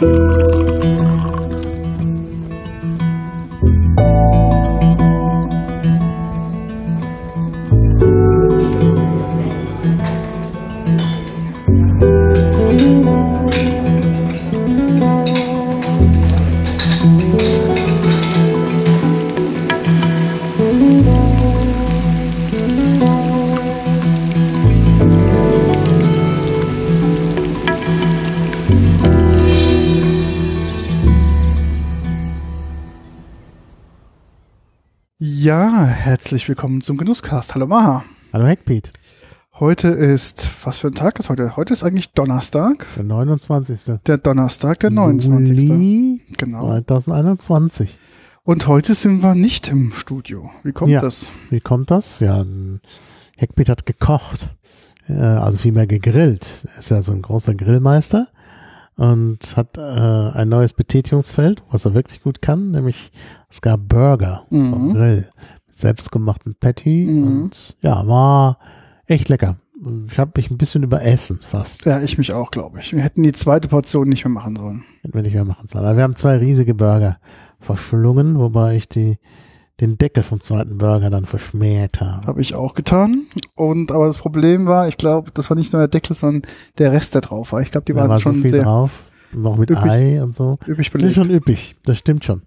Ja, herzlich willkommen zum Genusscast. Hallo Maha. Hallo Heckpiet. Heute ist, was für ein Tag ist heute? Heute ist eigentlich Donnerstag. Der 29. Der Donnerstag, der 29. Juli Genau. 2021. Und heute sind wir nicht im Studio. Wie kommt Ja. das? Wie kommt das? Ja, Heckpiet hat gekocht. Äh, Also vielmehr gegrillt. Er ist ja so ein großer Grillmeister und hat äh, ein neues Betätigungsfeld, was er wirklich gut kann, nämlich es gab Burger Mhm. vom Grill selbstgemachten Patty Mhm. und ja, war echt lecker. Ich habe mich ein bisschen überessen fast. Ja, ich mich auch, glaube ich. Wir hätten die zweite Portion nicht mehr machen sollen. Hätten wir nicht mehr machen sollen. Aber wir haben zwei riesige Burger verschlungen, wobei ich die, den Deckel vom zweiten Burger dann verschmäht habe. Habe ich auch getan. Und aber das Problem war, ich glaube, das war nicht nur der Deckel, sondern der Rest, der drauf war. Ich glaube, die da waren war schon so viel sehr drauf. Noch mit üppig. Ei und so. üppig Das ist belegt. schon üppig. Das stimmt schon.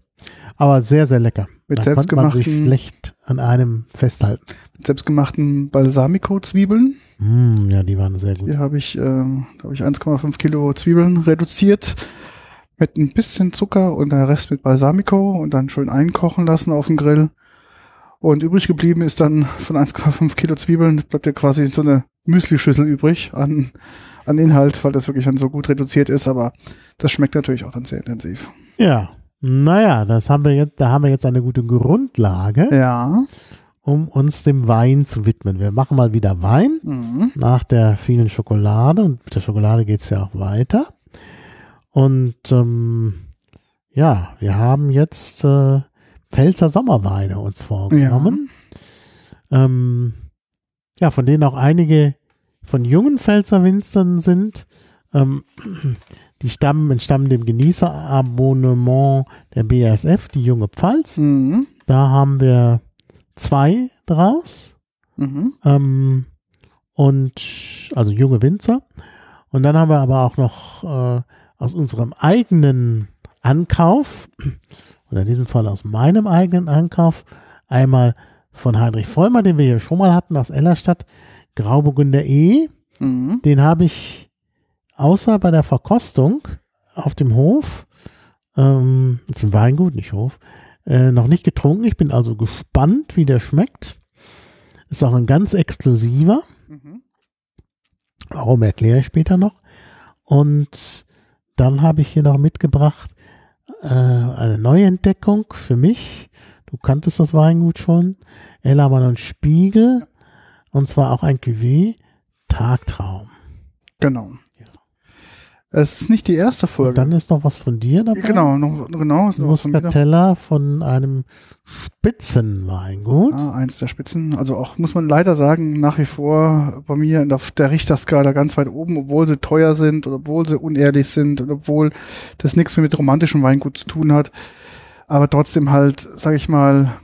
Aber sehr, sehr lecker. Mit da konnte man sich selbstgemachten- schlecht an einem festhalten. Mit selbstgemachten Balsamico-Zwiebeln. Mm, ja, die waren sehr gut. Hier habe ich, äh, da habe ich 1,5 Kilo Zwiebeln reduziert mit ein bisschen Zucker und der Rest mit Balsamico und dann schön einkochen lassen auf dem Grill. Und übrig geblieben ist dann von 1,5 Kilo Zwiebeln, bleibt ja quasi so eine Müslischüssel übrig an, an Inhalt, weil das wirklich dann so gut reduziert ist, aber das schmeckt natürlich auch dann sehr intensiv. Ja. Naja, das haben wir jetzt, da haben wir jetzt eine gute Grundlage, Ja. um uns dem Wein zu widmen. Wir machen mal wieder Wein. Mhm. nach der vielen Schokolade und mit der Schokolade geht es ja auch weiter. Und ähm, ja, wir haben jetzt äh, Pfälzer Sommerweine uns vorgenommen. Ähm, ja, von denen auch einige von jungen Pfälzer Winzern sind. Ähm, die stammen, entstammen dem Genießerabonnement der BASF, die junge Pfalz. Mhm. Da haben wir zwei draus. Mhm. Ähm, und also junge Winzer. Und dann haben wir aber auch noch äh, aus unserem eigenen Ankauf, oder in diesem Fall aus meinem eigenen Ankauf, einmal von Heinrich Vollmer, den wir hier schon mal hatten aus Ellerstadt, Grauburgunder E. Mhm. Den habe ich außer bei der Verkostung auf dem Hof, ähm, auf dem Weingut, nicht Hof, äh, noch nicht getrunken. Ich bin also gespannt, wie der schmeckt. Ist auch ein ganz exklusiver. Mhm. Warum erkläre ich später noch. Und dann habe ich hier noch mitgebracht äh, eine Neuentdeckung für mich. Du kanntest das Weingut schon. Ellermann und Spiegel. Und zwar auch ein Cuvée Tagtraum. Genau. Es ist nicht die erste Und Folge. dann ist noch was von dir dabei. Genau, noch, genau. ist was von. Muscatella von einem Spitzenweingut. Ah, eins der Spitzen. Also auch, muss man leider sagen, nach wie vor bei mir in der, Richterskala ganz weit oben, obwohl sie teuer sind oder obwohl sie unehrlich sind und obwohl das nichts mehr mit romantischem Weingut zu tun hat. Aber trotzdem halt, sag ich mal,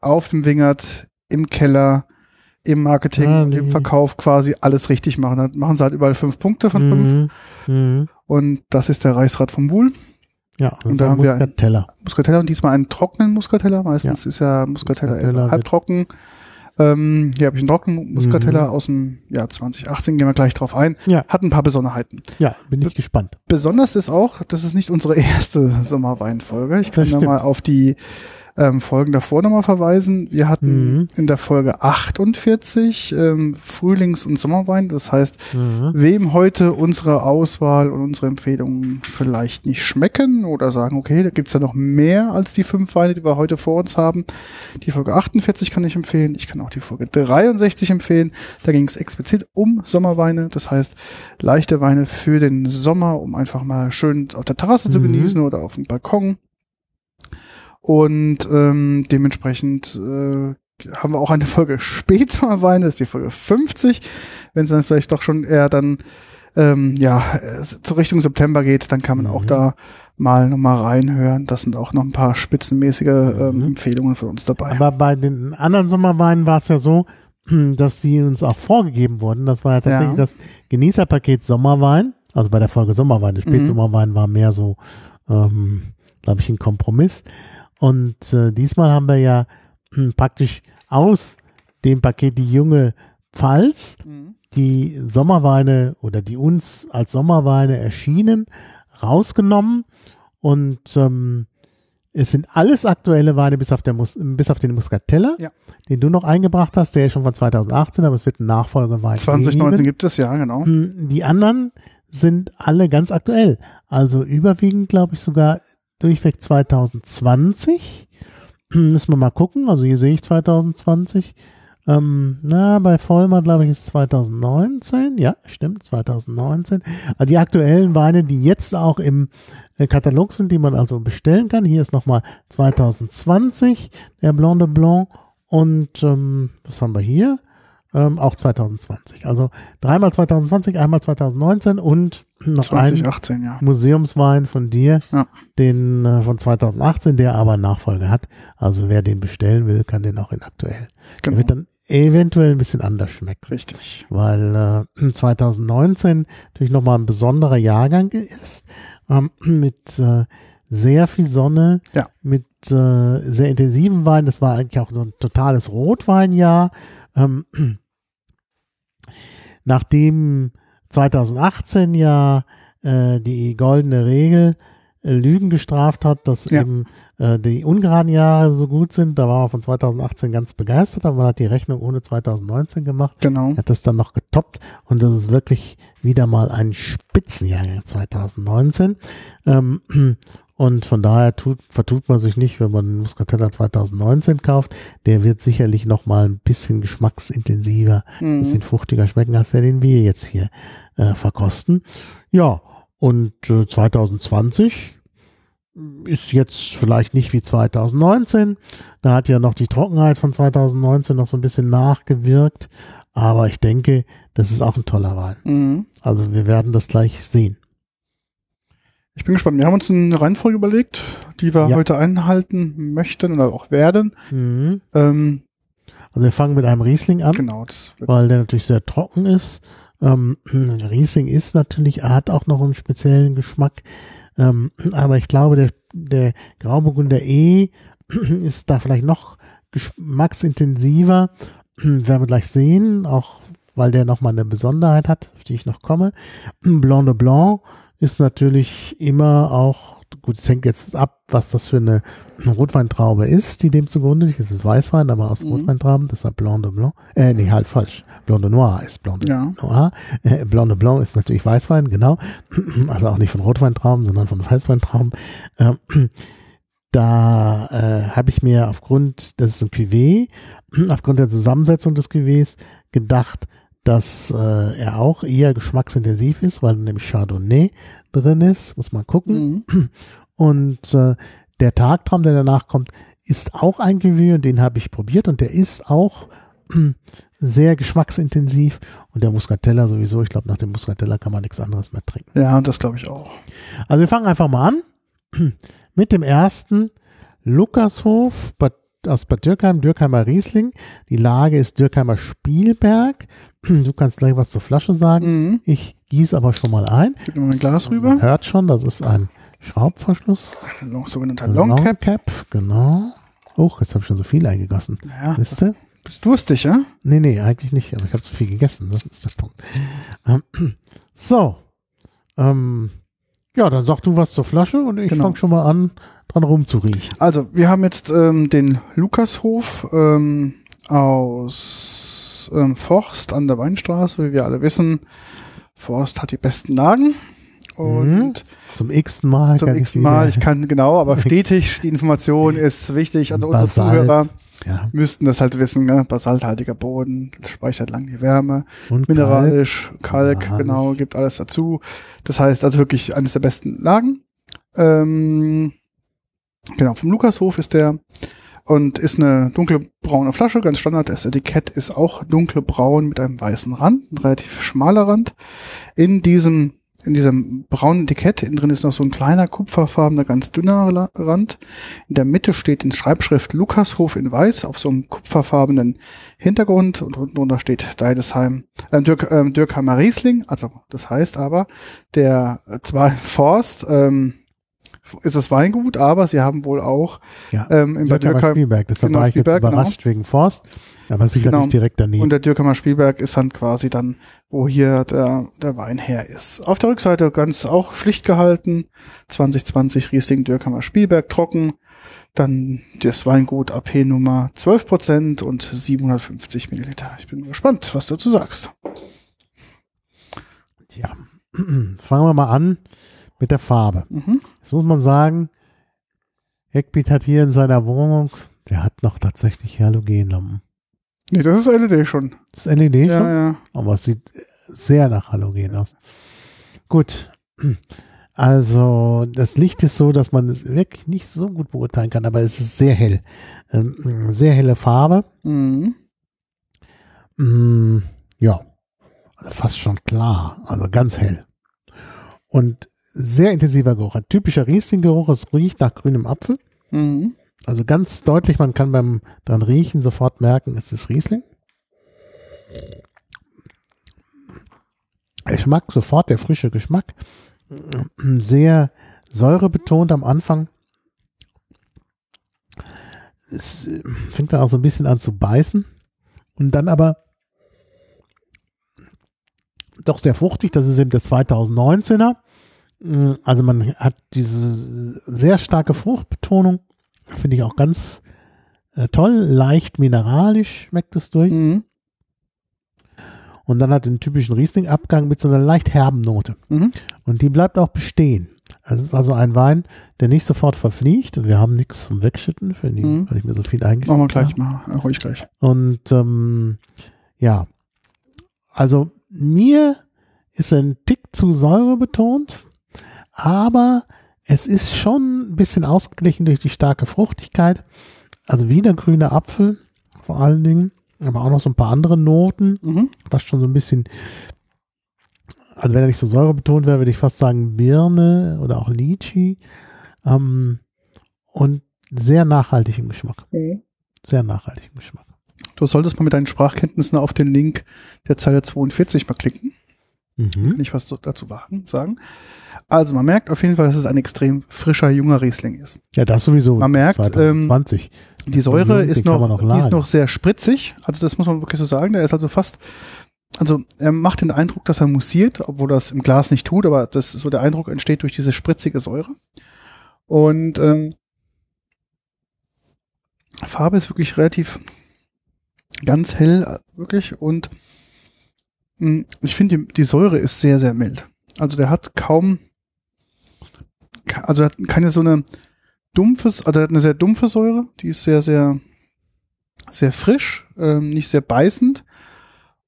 auf dem Wingert, im Keller, im Marketing Ja, und im Verkauf quasi alles richtig machen. Da machen sie halt überall fünf Punkte von fünf. Mhm. Mhm. Und das ist der Reichsrat vom Buhl. Ja, das Und ist da haben wir ein- Muscatella. Muscatella und diesmal einen trockenen Muscatella. Meistens ist ja Muscatella, Muscatella halbtrocken. Ähm, hier habe ich einen trockenen Muscatella Mhm. aus dem Jahr 2018, gehen wir gleich drauf ein. Ja. Hat ein paar Besonderheiten. Ja, bin ich gespannt. Besonders ist auch, das ist nicht unsere erste Sommerweinfolge. Ich kann da mal auf die ähm, Folgen davor nochmal verweisen. Wir hatten Mhm. in der Folge 48 ähm, Frühlings- und Sommerwein. Das heißt, Mhm. wem heute unsere Auswahl und unsere Empfehlungen vielleicht nicht schmecken oder sagen, okay, da gibt's ja noch mehr als die fünf Weine, die wir heute vor uns haben. Die Folge 48 kann ich empfehlen. Ich kann auch die Folge 63 empfehlen. Da ging es explizit um Sommerweine. Das heißt, leichte Weine für den Sommer, um einfach mal schön auf der Terrasse zu Mhm. genießen oder auf dem Balkon. Und ähm, dementsprechend äh, haben wir auch eine Folge Spätsommerweine, das ist die Folge 50. Wenn es dann vielleicht doch schon eher dann ähm, ja, zur Richtung September geht, dann kann man auch Mhm. da mal nochmal reinhören. Das sind auch noch ein paar spitzenmäßige ähm, Mhm. Empfehlungen von uns dabei. Aber bei den anderen Sommerweinen war es ja so, dass die uns auch vorgegeben wurden. Das war ja tatsächlich Ja. das Genießerpaket Sommerwein. Also bei der Folge Sommerwein. Der Mhm. Spätsommerwein war mehr so, ähm, glaube ich, ein Kompromiss. Und äh, diesmal haben wir ja hm, praktisch aus dem Paket die junge Pfalz Mhm. die Sommerweine oder die uns als Sommerweine erschienen, rausgenommen und ähm, es sind alles aktuelle Weine bis auf, der Mus bis auf den Muscatella, Ja. den du noch eingebracht hast, der ist schon von 2018, aber es wird ein Nachfolgewein 2019 geben. gibt es, ja, genau. Hm, Die anderen sind alle ganz aktuell. Also überwiegend, glaube ich, sogar durchweg 2020. Hm, Müssen wir mal gucken. Also hier sehe ich 2020. Ähm, na, bei Vollmer, glaube ich, ist 2019. Ja, stimmt, 2019. Also die aktuellen Weine, die jetzt auch im äh, Katalog sind, die man also bestellen kann. Hier ist nochmal 2020, der Blanc de Blanc. Und ähm, was haben wir hier? Ähm, auch 2020. Also dreimal 2020, einmal 2019 und noch ein 2018, ja. Museumswein von dir, Ja. den äh, von 2018, der aber einen Nachfolger hat. Also wer den bestellen will, kann den auch in aktuell. Der Genau. wird dann eventuell ein bisschen anders schmecken, Richtig. weil äh, 2019 natürlich nochmal ein besonderer Jahrgang ist, ähm, mit äh, sehr viel Sonne, Ja. mit äh, sehr intensiven Wein. Das war eigentlich auch so ein totales Rotweinjahr. Ähm, nachdem 2018 ja äh, die goldene Regel äh, Lügen gestraft hat, dass Ja. eben äh, die ungeraden Jahre so gut sind. Da war man von 2018 ganz begeistert, aber man hat die Rechnung ohne 2019 gemacht, Genau. hat das dann noch getoppt und das ist wirklich wieder mal ein Spitzenjahrgang 2019. Ähm, und von daher tut, vertut man sich nicht, wenn man Muscatella 2019 kauft. Der wird sicherlich noch mal ein bisschen geschmacksintensiver ein Mhm. bisschen fruchtiger schmecken als der, den wir jetzt hier äh, verkosten. Ja, und äh, 2020 ist jetzt vielleicht nicht wie 2019. Da hat ja noch die Trockenheit von 2019 noch so ein bisschen nachgewirkt. Aber ich denke, das ist auch ein toller Wein. Mhm. Also wir werden das gleich sehen. Ich bin gespannt. Wir haben uns eine Reihenfolge überlegt, die wir Ja. heute einhalten möchten oder auch werden. Mhm. Ähm, Also wir fangen mit einem Riesling an. genau, weil der natürlich sehr trocken ist. Ähm, Riesling ist natürlich, er hat auch noch einen speziellen Geschmack, ähm, aber ich glaube, der, der Grauburgunder E ist da vielleicht noch geschmacksintensiver. Werden wir gleich sehen, auch weil der nochmal eine Besonderheit hat, auf die ich noch komme. Blanc de Blanc ist natürlich immer auch, gut, es hängt jetzt ab, was das für eine Rotweintraube ist, die dem zugrunde liegt. Es ist Weißwein, aber aus Mhm. Rotweintrauben, deshalb Blanc de Blanc. Äh, nee, halt falsch. Blanc de Noir ist Blanc de ja. Noir. Äh, Blanc de Blanc ist natürlich Weißwein, genau. Also auch nicht von Rotweintrauben, sondern von Weißweintrauben. Ähm, da äh, habe ich mir aufgrund, das ist ein Cuvée, aufgrund der Zusammensetzung des Cuvées gedacht, dass äh, er auch eher geschmacksintensiv ist, weil nämlich Chardonnay drin ist, muss man gucken. Mhm. Und äh, der Tagtraum, der danach kommt, ist auch ein Cuvée und den habe ich probiert und der ist auch sehr geschmacksintensiv und der Muscatella sowieso. Ich glaube, nach dem Muscatella kann man nichts anderes mehr trinken. Ja, das glaube ich auch. Also wir fangen einfach mal an mit dem ersten Lukashof Bad, aus Bad Dürkheim, Dürkheimer Riesling. Die Lage ist Dürkheimer Spielberg. Du kannst gleich was zur Flasche sagen. Mhm. Ich gieße aber schon mal ein. Gib mir mal ein Glas Man rüber. hört schon, das ist ein Schraubverschluss. Long, sogenannter Long Cap. Cap, genau. Oh, jetzt habe ich schon so viel eingegossen. Ja, ihr? bist durstig, ja? Nee, nee, eigentlich nicht, aber ich habe zu viel gegessen, das ist der Punkt. Ähm, so. Ähm, ja, dann sag du was zur Flasche und ich Genau. fange schon mal an, dran rumzuriechen. Also, wir haben jetzt ähm, den Lukashof ähm, aus ähm, Forst an der Weinstraße, wie wir alle wissen. Forst hat die besten Lagen. Und Zum x-ten Mal. zum kann ich x Mal, ich kann genau, aber stetig, die Information ist wichtig. Also unsere Basalt. Zuhörer ja, müssten das halt wissen, ne? basalthaltiger Boden, speichert lang die Wärme, und Kalk. mineralisch, Kalk, Mineralisch. genau, gibt alles dazu. Das heißt also wirklich eines der besten Lagen. Ähm, genau, vom Lukashof ist der und ist eine dunkelbraune Flasche, ganz standard. Das Etikett ist auch dunkelbraun mit einem weißen Rand, ein relativ schmaler Rand. In diesem in diesem braunen Etikett, innen drin ist noch so ein kleiner kupferfarbener, ganz dünner Rand. In der Mitte steht in Schreibschrift Lukashof in Weiß auf so einem kupferfarbenen Hintergrund und unten drunter steht Deidesheim, äh, Dirk, äh, Dürkheimer Riesling. Also das heißt aber, der zwar Forst ähm, ist das Weingut, aber sie haben wohl auch Ja, ähm, in Bad Dürkheim Spielberg. Deshalb genau, war ich jetzt genau. überrascht wegen Forst, aber sicher Genau. nicht direkt daneben. Und der Dürkheimer Spielberg ist dann quasi dann, wo hier der, der Wein her ist. Auf der Rückseite ganz auch schlicht gehalten. 2020 Riesling Dürkheimer Spielberg trocken. Dann das Weingut AP Nummer 12% und 750 Milliliter. Ich bin gespannt, was du dazu sagst. ja. Fangen wir mal an mit der Farbe. Mhm. Jetzt muss man sagen, Eckbeat hat hier in seiner Wohnung, der hat noch tatsächlich Halogenlampen. Nee, das ist LED schon. Das ist LED schon, Ja, ja. aber es sieht sehr nach Halogen aus. Gut. Also, das Licht ist so, dass man es wirklich nicht so gut beurteilen kann, aber es ist sehr hell. Ähm, sehr helle Farbe. Mhm. Mm, ja, also fast schon klar, also ganz hell. Und sehr intensiver Geruch. Ein typischer Riesling-Geruch, es riecht nach grünem Apfel. Mhm. Also ganz deutlich, man kann beim dran riechen sofort merken, es ist Riesling. Geschmack, sofort der frische Geschmack. Sehr säurebetont am Anfang. Es äh, fängt dann auch so ein bisschen an zu beißen. Und dann aber doch sehr fruchtig. Das ist eben das 2019er. Mm, Also man hat diese sehr starke Fruchtbetonung. Finde ich auch ganz äh, toll. Leicht mineralisch schmeckt es durch. Mhm. Und dann hat den typischen Riesling-Abgang mit so einer leicht herben Note. Mhm. Und die bleibt auch bestehen. Es ist also ein Wein, der nicht sofort verfliegt. Und wir haben nichts zum Wegschütten, für die, Mhm. weil ich mir so viel eingeschüttet Machen wir habe. gleich mal. Ja, ruhig gleich. Und ähm, ja, also mir ist ein Tick zu säurebetont, aber es ist schon ein bisschen ausgeglichen durch die starke Fruchtigkeit. Also wieder grüner Apfel vor allen Dingen, aber auch noch so ein paar andere Noten, Mhm. fast schon so ein bisschen, also wenn er nicht so säurebetont wäre, würde ich fast sagen Birne oder auch Lychee ähm, und sehr nachhaltig im Geschmack. Sehr nachhaltig im Geschmack. Du solltest mal mit deinen Sprachkenntnissen auf den Link der Zeile 42 mal klicken. Mhm. Kann ich was dazu sagen. Also man merkt auf jeden Fall, dass es ein extrem frischer, junger Riesling ist. Ja, das sowieso. Man merkt, ähm, 2020. Die Säure ist noch, noch die ist noch sehr spritzig. Also das muss man wirklich so sagen. Der ist also fast, also er macht den Eindruck, dass er mussiert, obwohl das im Glas nicht tut, aber das so der Eindruck entsteht durch diese spritzige Säure. Und ähm, Farbe ist wirklich relativ ganz hell, wirklich. Und mh, ich finde, die, die Säure ist sehr, sehr mild. Also der hat kaum, ka- also hat keine so eine dumpfes, also hat eine sehr dumpfe Säure, die ist sehr, sehr, sehr frisch, ähm, nicht sehr beißend.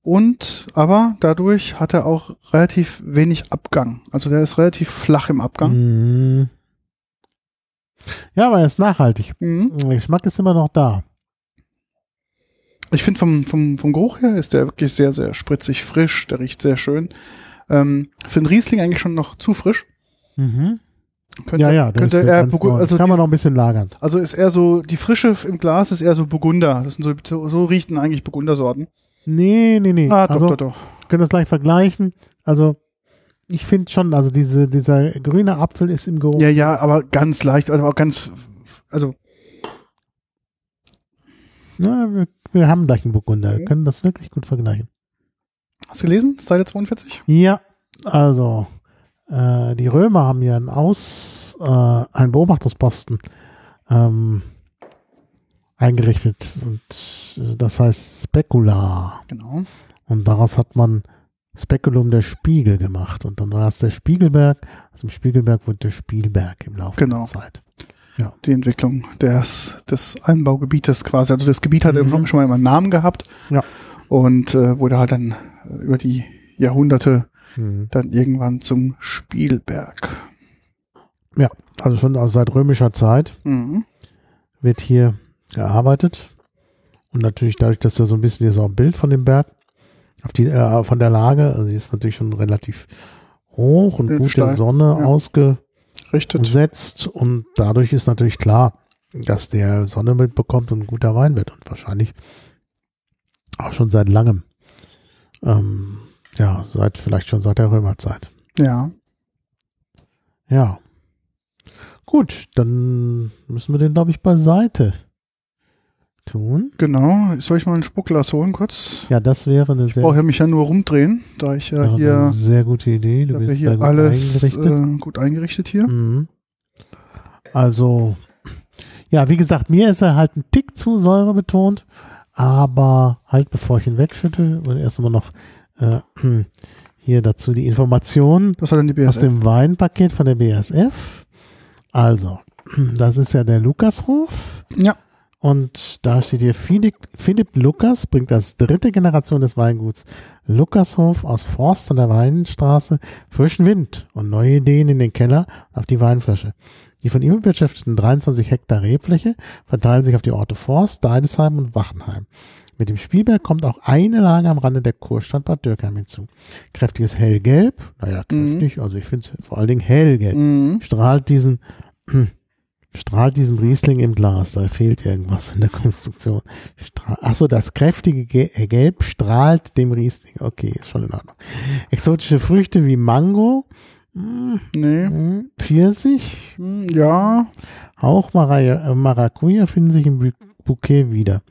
Und aber dadurch hat er auch relativ wenig Abgang. Also der ist relativ flach im Abgang. Mhm. Ja, aber er ist nachhaltig. Mhm. Der Geschmack ist immer noch da. Ich finde vom, vom, vom Geruch her ist der wirklich sehr, sehr spritzig frisch. Der riecht sehr schön. Ähm, für einen Riesling eigentlich schon noch zu frisch. Mhm. Könnte, Ja, ja, könnte er, neu. also, kann man noch ein bisschen lagern. also ist eher so, die Frische im Glas ist eher so Burgunder. Das sind so, so, riechen eigentlich Burgundersorten. Nee, nee, nee. Ah, doch, also, doch, doch. wir können das gleich vergleichen. Also, ich finde schon, also diese, dieser grüne Apfel ist im Geruch. Ja, ja, aber ganz leicht, also auch ganz, also, Na, wir, wir haben gleich einen Burgunder. Wir Mhm. können das wirklich gut vergleichen. hast du gelesen? Seite 42? Ja, also äh, die Römer haben ja einen Aus, äh, einen Beobachtungsposten ähm, eingerichtet und äh, das heißt Specula Genau. und daraus hat man Speculum der Spiegel gemacht und dann war es der Spiegelberg, aus dem Spiegelberg wurde der Spielberg im Laufe Genau. der Zeit. Die Entwicklung des, des Anbaugebietes quasi. Also das Gebiet hat Mhm. schon, schon mal immer einen Namen gehabt. Ja. Und äh, wurde halt dann äh, über die Jahrhunderte Mhm. dann irgendwann zum Spielberg. Also schon also seit römischer Zeit Mhm. wird hier gearbeitet. Und natürlich dadurch, dass er so ein bisschen hier so ein Bild von dem Berg, auf die, äh, von der Lage, also die ist natürlich schon relativ hoch und gut der Sonne ja. ausgesetzt. Und dadurch ist natürlich klar, dass der Sonne mitbekommt und ein guter Wein wird und wahrscheinlich auch schon seit langem. Ähm, ja, seit vielleicht schon seit der Römerzeit. Ja. Ja. Gut, dann müssen wir den, glaube ich, beiseite tun. Genau. Soll ich mal ein Spuckglas holen kurz? Ja, das wäre eine sehr. Ich brauche ja mich ja nur rumdrehen, da ich ja hier. Eine sehr gute Idee. Du bist hier alles eingerichtet. Äh, gut eingerichtet hier. Mhm. Also, ja, wie gesagt, mir ist er halt ein Tick zu säurebetont, aber halt bevor ich ihn wegschütte und erst mal noch äh, hier dazu die Informationen Was hat denn die BSF? aus dem Weinpaket von der BSF. Also, das ist ja der Lukashof. Ja. Und da steht hier, Philipp, Philipp Lukas bringt als dritte Generation des Weinguts Lukashof aus Forst an der Weinstraße frischen Wind und neue Ideen in den Keller auf die Weinflasche. Die von ihm bewirtschafteten 23 Hektar Rebfläche verteilen sich auf die Orte Forst, Deidesheim und Wachenheim. Mit dem Spielberg kommt auch eine Lage am Rande der Kurstadt Bad Dürkheim hinzu. Kräftiges Hellgelb, naja, kräftig, mhm. also ich finde es vor allen Dingen hellgelb, mhm. strahlt diesen strahlt diesem Riesling im Glas. Da fehlt irgendwas in der Konstruktion. Achso, das kräftige äh, Gelb strahlt dem Riesling. Okay, ist schon in Ordnung. Exotische Früchte wie Mango. Hm, nee. Hm, Pfirsich. Hm, ja. Auch äh, Maracuja finden sich im Bouquet wieder.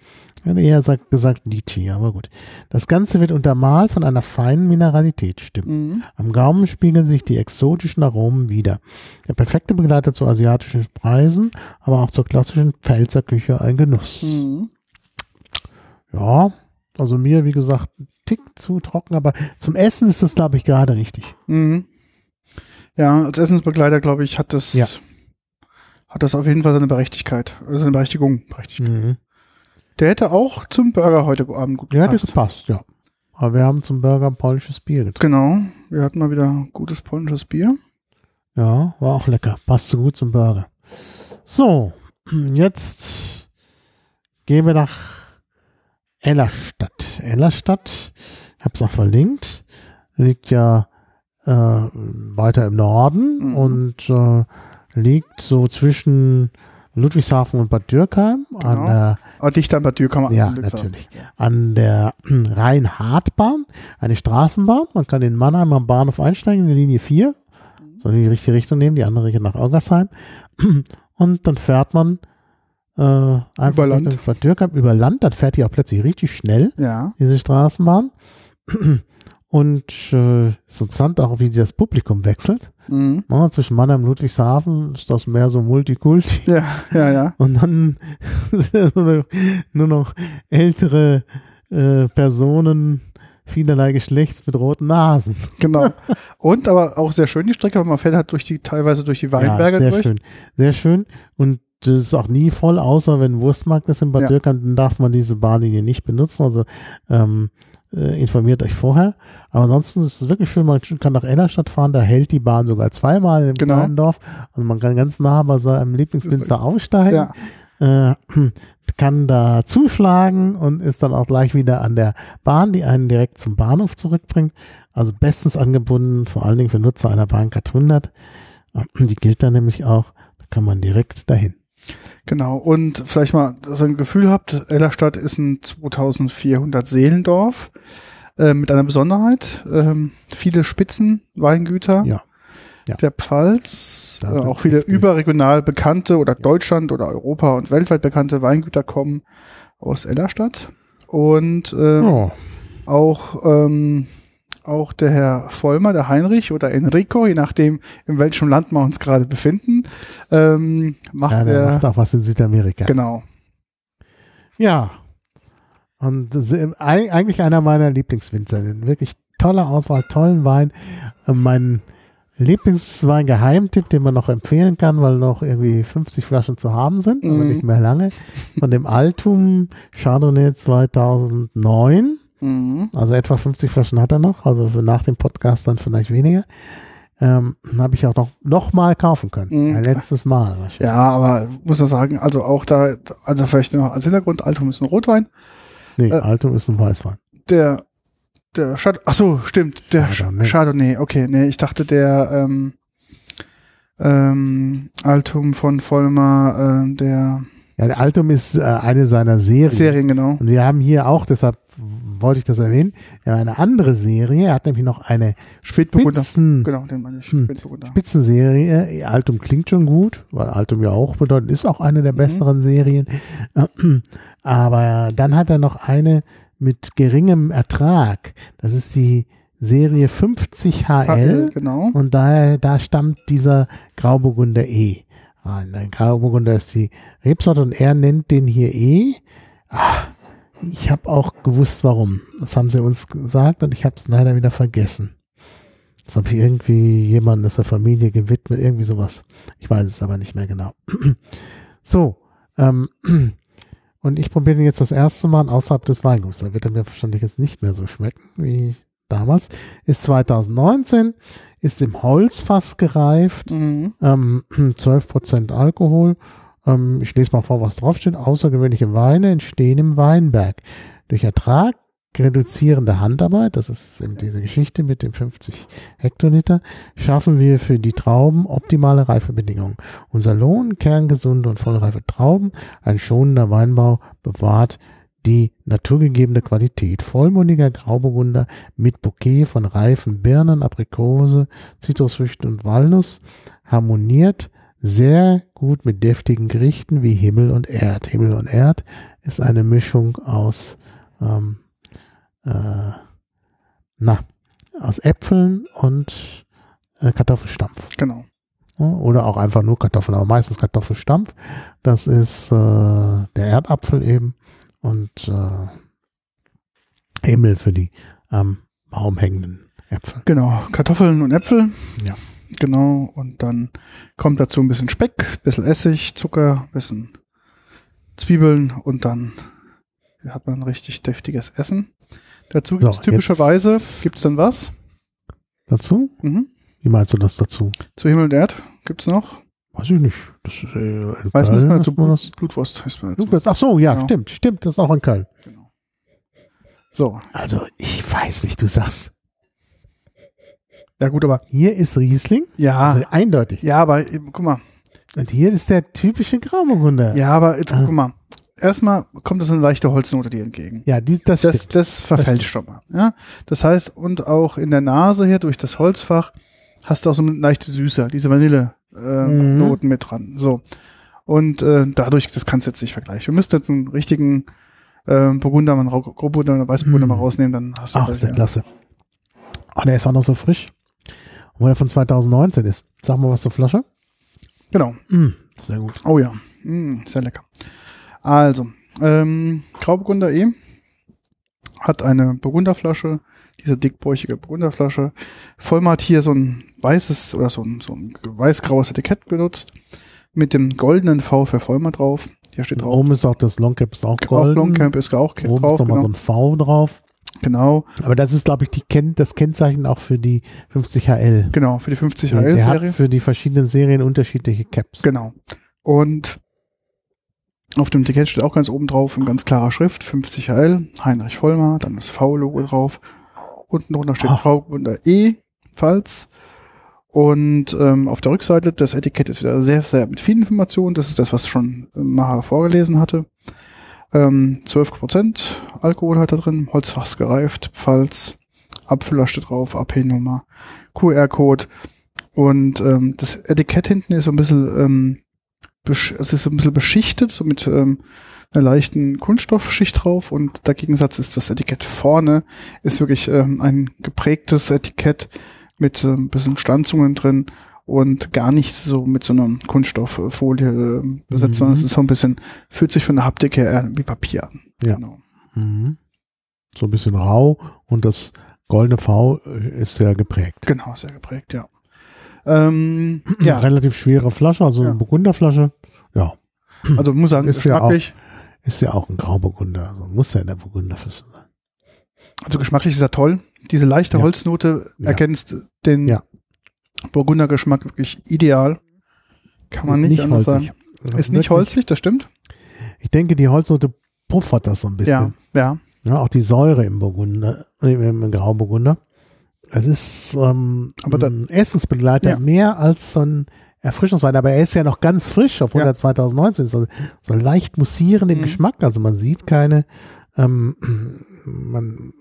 Ich hätte eher gesagt, gesagt Litchi, aber gut. Das Ganze wird untermalt von einer feinen Mineralität, stimmt. Mhm. Am Gaumen spiegeln sich die exotischen Aromen wieder. Der perfekte Begleiter zu asiatischen Speisen, aber auch zur klassischen Pfälzer Küche ein Genuss. Mhm. Ja, also mir, wie gesagt, ein Tick zu trocken, aber zum Essen ist das, glaube ich, gerade richtig. Mhm. Ja, als Essensbegleiter, glaube ich, hat das, ja. hat das auf jeden Fall seine Berechtigkeit, also seine Berechtigung. Berechtigung. Mhm. Der hätte auch zum Burger heute Abend gut gepasst. Ja, das passt, ja. Aber wir haben zum Burger polnisches Bier getrunken. Genau, wir hatten mal wieder gutes polnisches Bier. Ja, war auch lecker. Passt so gut zum Burger. So, jetzt gehen wir nach Ellerstadt. Ellerstadt, ich habe es auch verlinkt, liegt ja äh, weiter im Norden mhm. und äh, liegt so zwischen Ludwigshafen und Bad Dürkheim. Genau. An der, oh, dicht an Bad Dürkheim. Ja, natürlich. An der Rhein-Hart-Bahn, eine Straßenbahn. Man kann in Mannheim am Bahnhof einsteigen, in die Linie 4. So in die richtige Richtung nehmen, die andere Richtung nach Augersheim. Und dann fährt man äh, einfach über Land. Bad Dürkheim über Land. Dann fährt die auch plötzlich richtig schnell, ja. diese Straßenbahn. Und äh, ist interessant auch, wie das Publikum wechselt. Mhm. Ja, zwischen Mannheim und Ludwigshafen ist das mehr so Multikulti. Ja, ja, ja. Und dann nur noch ältere äh, Personen vielerlei Geschlechts mit roten Nasen. Genau. Und aber auch sehr schön die Strecke, weil man fährt halt durch die, teilweise durch die Weinberge ja, sehr durch. Schön. Sehr schön. Und das ist auch nie voll, außer wenn Wurstmarkt ist in Bad ja. Dürkheim, dann darf man diese Bahnlinie nicht benutzen. Also ähm, äh, informiert euch vorher. Aber ansonsten ist es wirklich schön, man kann nach Ellerstadt fahren, da hält die Bahn sogar zweimal im genau. kleinen Dorf. Also man kann ganz nah bei seinem Lieblingswinzer aussteigen. Ja. Äh, kann da zuschlagen und ist dann auch gleich wieder an der Bahn, die einen direkt zum Bahnhof zurückbringt. Also bestens angebunden, vor allen Dingen für Nutzer einer Bahncard 100. Die gilt dann nämlich auch, da kann man direkt dahin. Genau, und vielleicht mal, dass ihr ein Gefühl habt, Ellerstadt ist ein 2400 Seelendorf äh, mit einer Besonderheit. Ähm, viele Spitzenweingüter ja. ja. der Pfalz, äh, auch viele überregional bekannte oder Deutschland oder Europa und weltweit bekannte Weingüter kommen aus Ellerstadt. Und ähm, oh. auch ähm, auch der Herr Vollmer, der Heinrich oder Enrico, je nachdem, in welchem Land wir uns gerade befinden, ähm, macht ja, der, macht auch was in Südamerika. Genau. Ja. Und eigentlich einer meiner Lieblingswinzer. Wirklich tolle Auswahl, tollen Wein. Mein Lieblingswein-Geheimtipp, den man noch empfehlen kann, weil noch irgendwie 50 Flaschen zu haben sind, aber mhm. nicht mehr lange, von dem Altum Chardonnay 2009. Mhm. Also etwa 50 Flaschen hat er noch, also nach dem Podcast dann vielleicht weniger. ähm, habe ich auch noch, noch mal kaufen können. Mhm. Ein letztes Mal. wahrscheinlich. Ja, aber muss man sagen, also auch da, also vielleicht noch als Hintergrund, Altum ist ein Rotwein. Nee, Äh, Altum ist ein Weißwein. Der, der Chard ach so, stimmt, der Chardonnay. Chardonnay. Chardonnay, okay, nee, ich dachte der, ähm, ähm, Altum von Vollmer, äh, der Ja, der Altum ist äh, eine seiner Serien. Serien, genau. Und wir haben hier auch, deshalb wollte ich das erwähnen, wir haben eine andere Serie. Er hat nämlich noch eine. Spitzen, Genau, den meine ich. Hm. Spitzenserie. Altum klingt schon gut, weil Altum ja auch bedeutet, ist auch eine der Mhm. besseren Serien. Aber dann hat er noch eine mit geringem Ertrag. Das ist die Serie 50 HL. HL, genau. Und daher, da stammt dieser Grauburgunder E. Der Grauburgunder ist die Rebsorte und er nennt den hier E. Ah, ich habe auch gewusst, warum. Das haben sie uns gesagt und ich habe es leider wieder vergessen. Das habe ich irgendwie jemandem aus der Familie gewidmet, irgendwie sowas. Ich weiß es aber nicht mehr genau. So, ähm, und ich probiere den jetzt das erste Mal außerhalb des Weinguts. Da wird er mir wahrscheinlich jetzt nicht mehr so schmecken wie damals. Ist 2019, ist im Holzfass gereift, Mhm. ähm, 12% Alkohol. Ähm, ich lese mal vor, was draufsteht. Außergewöhnliche Weine entstehen im Weinberg. Durch Ertrag reduzierende Handarbeit, das ist eben diese Geschichte mit dem 50 Hektoliter, schaffen wir für die Trauben optimale Reifebedingungen. Unser Lohn, kerngesunde und vollreife Trauben, ein schonender Weinbau bewahrt die naturgegebene Qualität. Vollmundiger Grauburgunder mit Bouquet von reifen Birnen, Aprikose, Zitrusfrüchten und Walnuss harmoniert sehr gut mit deftigen Gerichten wie Himmel und Erd. Himmel und Erd ist eine Mischung aus ähm, äh, na, aus Äpfeln und äh, Kartoffelstampf. Genau. Oder auch einfach nur Kartoffeln, aber meistens Kartoffelstampf. Das ist äh, der Erdapfel eben und äh, Himmel für die am Baum hängenden Äpfel. Genau. Kartoffeln und Äpfel. Ja. Genau. Und dann kommt dazu ein bisschen Speck, bisschen Essig, Zucker, bisschen Zwiebeln und dann hat man ein richtig deftiges Essen. Dazu So, gibt es typischerweise, jetzt- gibt's dann was? Dazu? Mhm. Wie meinst du das dazu? Zu Himmel und Erd gibt's noch? Weiß ich nicht. Das ist, äh, Meistens Köln mal zu das- Blutwurst. Ist man. Blutwurst. Ach so, ja, Genau. stimmt, stimmt. Das ist auch in Köln. Genau. So. Also, ich weiß nicht, du sagst. Ja gut, aber Hier ist Riesling. ja, Also eindeutig. ja, aber eben, guck mal. Und hier ist der typische Grauburgunder. Ja, aber jetzt Ah. guck mal. Erstmal kommt das eine leichte Holznote dir entgegen. Ja, die, das, Das, stimmt. das verfälscht schon mal. Ja? Das heißt, und auch in der Nase hier durch das Holzfach hast du auch so eine leichte Süße, diese Vanille-Noten äh, Mhm. Noten mit dran. So. Und äh, dadurch, das kannst du jetzt nicht vergleichen. Wir müssten jetzt einen richtigen äh, Burgunder, einen Rau- Grauburgunder, einen Weißburgunder Mhm. mal rausnehmen, dann hast du Ach, das ist der ja. klasse. Oh, der ist auch noch so frisch. Obwohl er von 2019 ist. Sag mal was zur Flasche. Genau. Mm, sehr gut. Oh ja, mm, sehr lecker. Also, ähm, Grauburgunder E hat eine Burgunderflasche, diese dickbäuchige Burgunderflasche. Vollmer hat hier so ein weißes oder so ein, so ein weiß-graues Etikett benutzt mit dem goldenen V für Vollmer drauf. Hier steht drauf. oben ist auch das Longcap ist auch golden. Longcamp ist auch oben drauf. ist nochmal Genau. so ein V drauf. Genau, Aber das ist, glaube ich, die Ken das Kennzeichen auch für die 50 HL. genau, für die 50 Der- Der hat HL-Serie. für die verschiedenen Serien unterschiedliche Caps. Genau. Und auf dem Etikett steht auch ganz oben drauf in ganz klarer Schrift 50 HL, Heinrich Vollmer, dann das V-Logo drauf. Unten drunter steht Ach. Grauburgunder E, Pfalz. Und ähm, auf der Rückseite, das Etikett ist wieder sehr, sehr mit vielen Informationen. Das ist das, was schon äh, Maha vorgelesen hatte. Ähm, 12% Alkohol hat da drin, Holzfass gereift, Pfalz, Abfüller steht drauf, AP-Nummer, QR-Code. Und ähm, das Etikett hinten ist so ein bisschen, ähm, es ist so ein bisschen beschichtet, so mit ähm, einer leichten Kunststoffschicht drauf. Und der Gegensatz ist das Etikett vorne, ist wirklich ähm, ein geprägtes Etikett mit äh, ein bisschen Stanzungen drin und gar nicht so mit so einer Kunststofffolie äh, besetzt, Mhm. sondern es ist so ein bisschen, fühlt sich von der Haptik her eher wie Papier an. Ja. Genau. Mhm. So ein bisschen rau und das goldene V äh, ist sehr geprägt. Genau, sehr geprägt, ja. Ähm, ja, Relativ schwere Flasche, also Ja. eine Burgunderflasche. Ja, also muss sagen, Ist ja auch- geschmacklich, ist ja auch ein Grauburgunder. Also muss ja in der Burgunderflasche sein. also geschmacklich ist er toll. Diese leichte. Holznote ergänzt den Ja. Burgundergeschmack wirklich ideal. Kann man nicht, nicht anders holzig. sagen. Ist nicht holzig, das stimmt. Ich denke, die Holznote puffert das so ein bisschen. Ja, ja. Ja, auch die Säure im Burgunder, äh, im, im Grauburgunder. Es ist ähm, Aber ein Essensbegleiter Ja. mehr als so ein Erfrischungswein. Aber er ist ja noch ganz frisch, obwohl Ja. er 2019 ist. Also so leicht mussierend im Mhm. Geschmack. Also man sieht keine, ähm, man,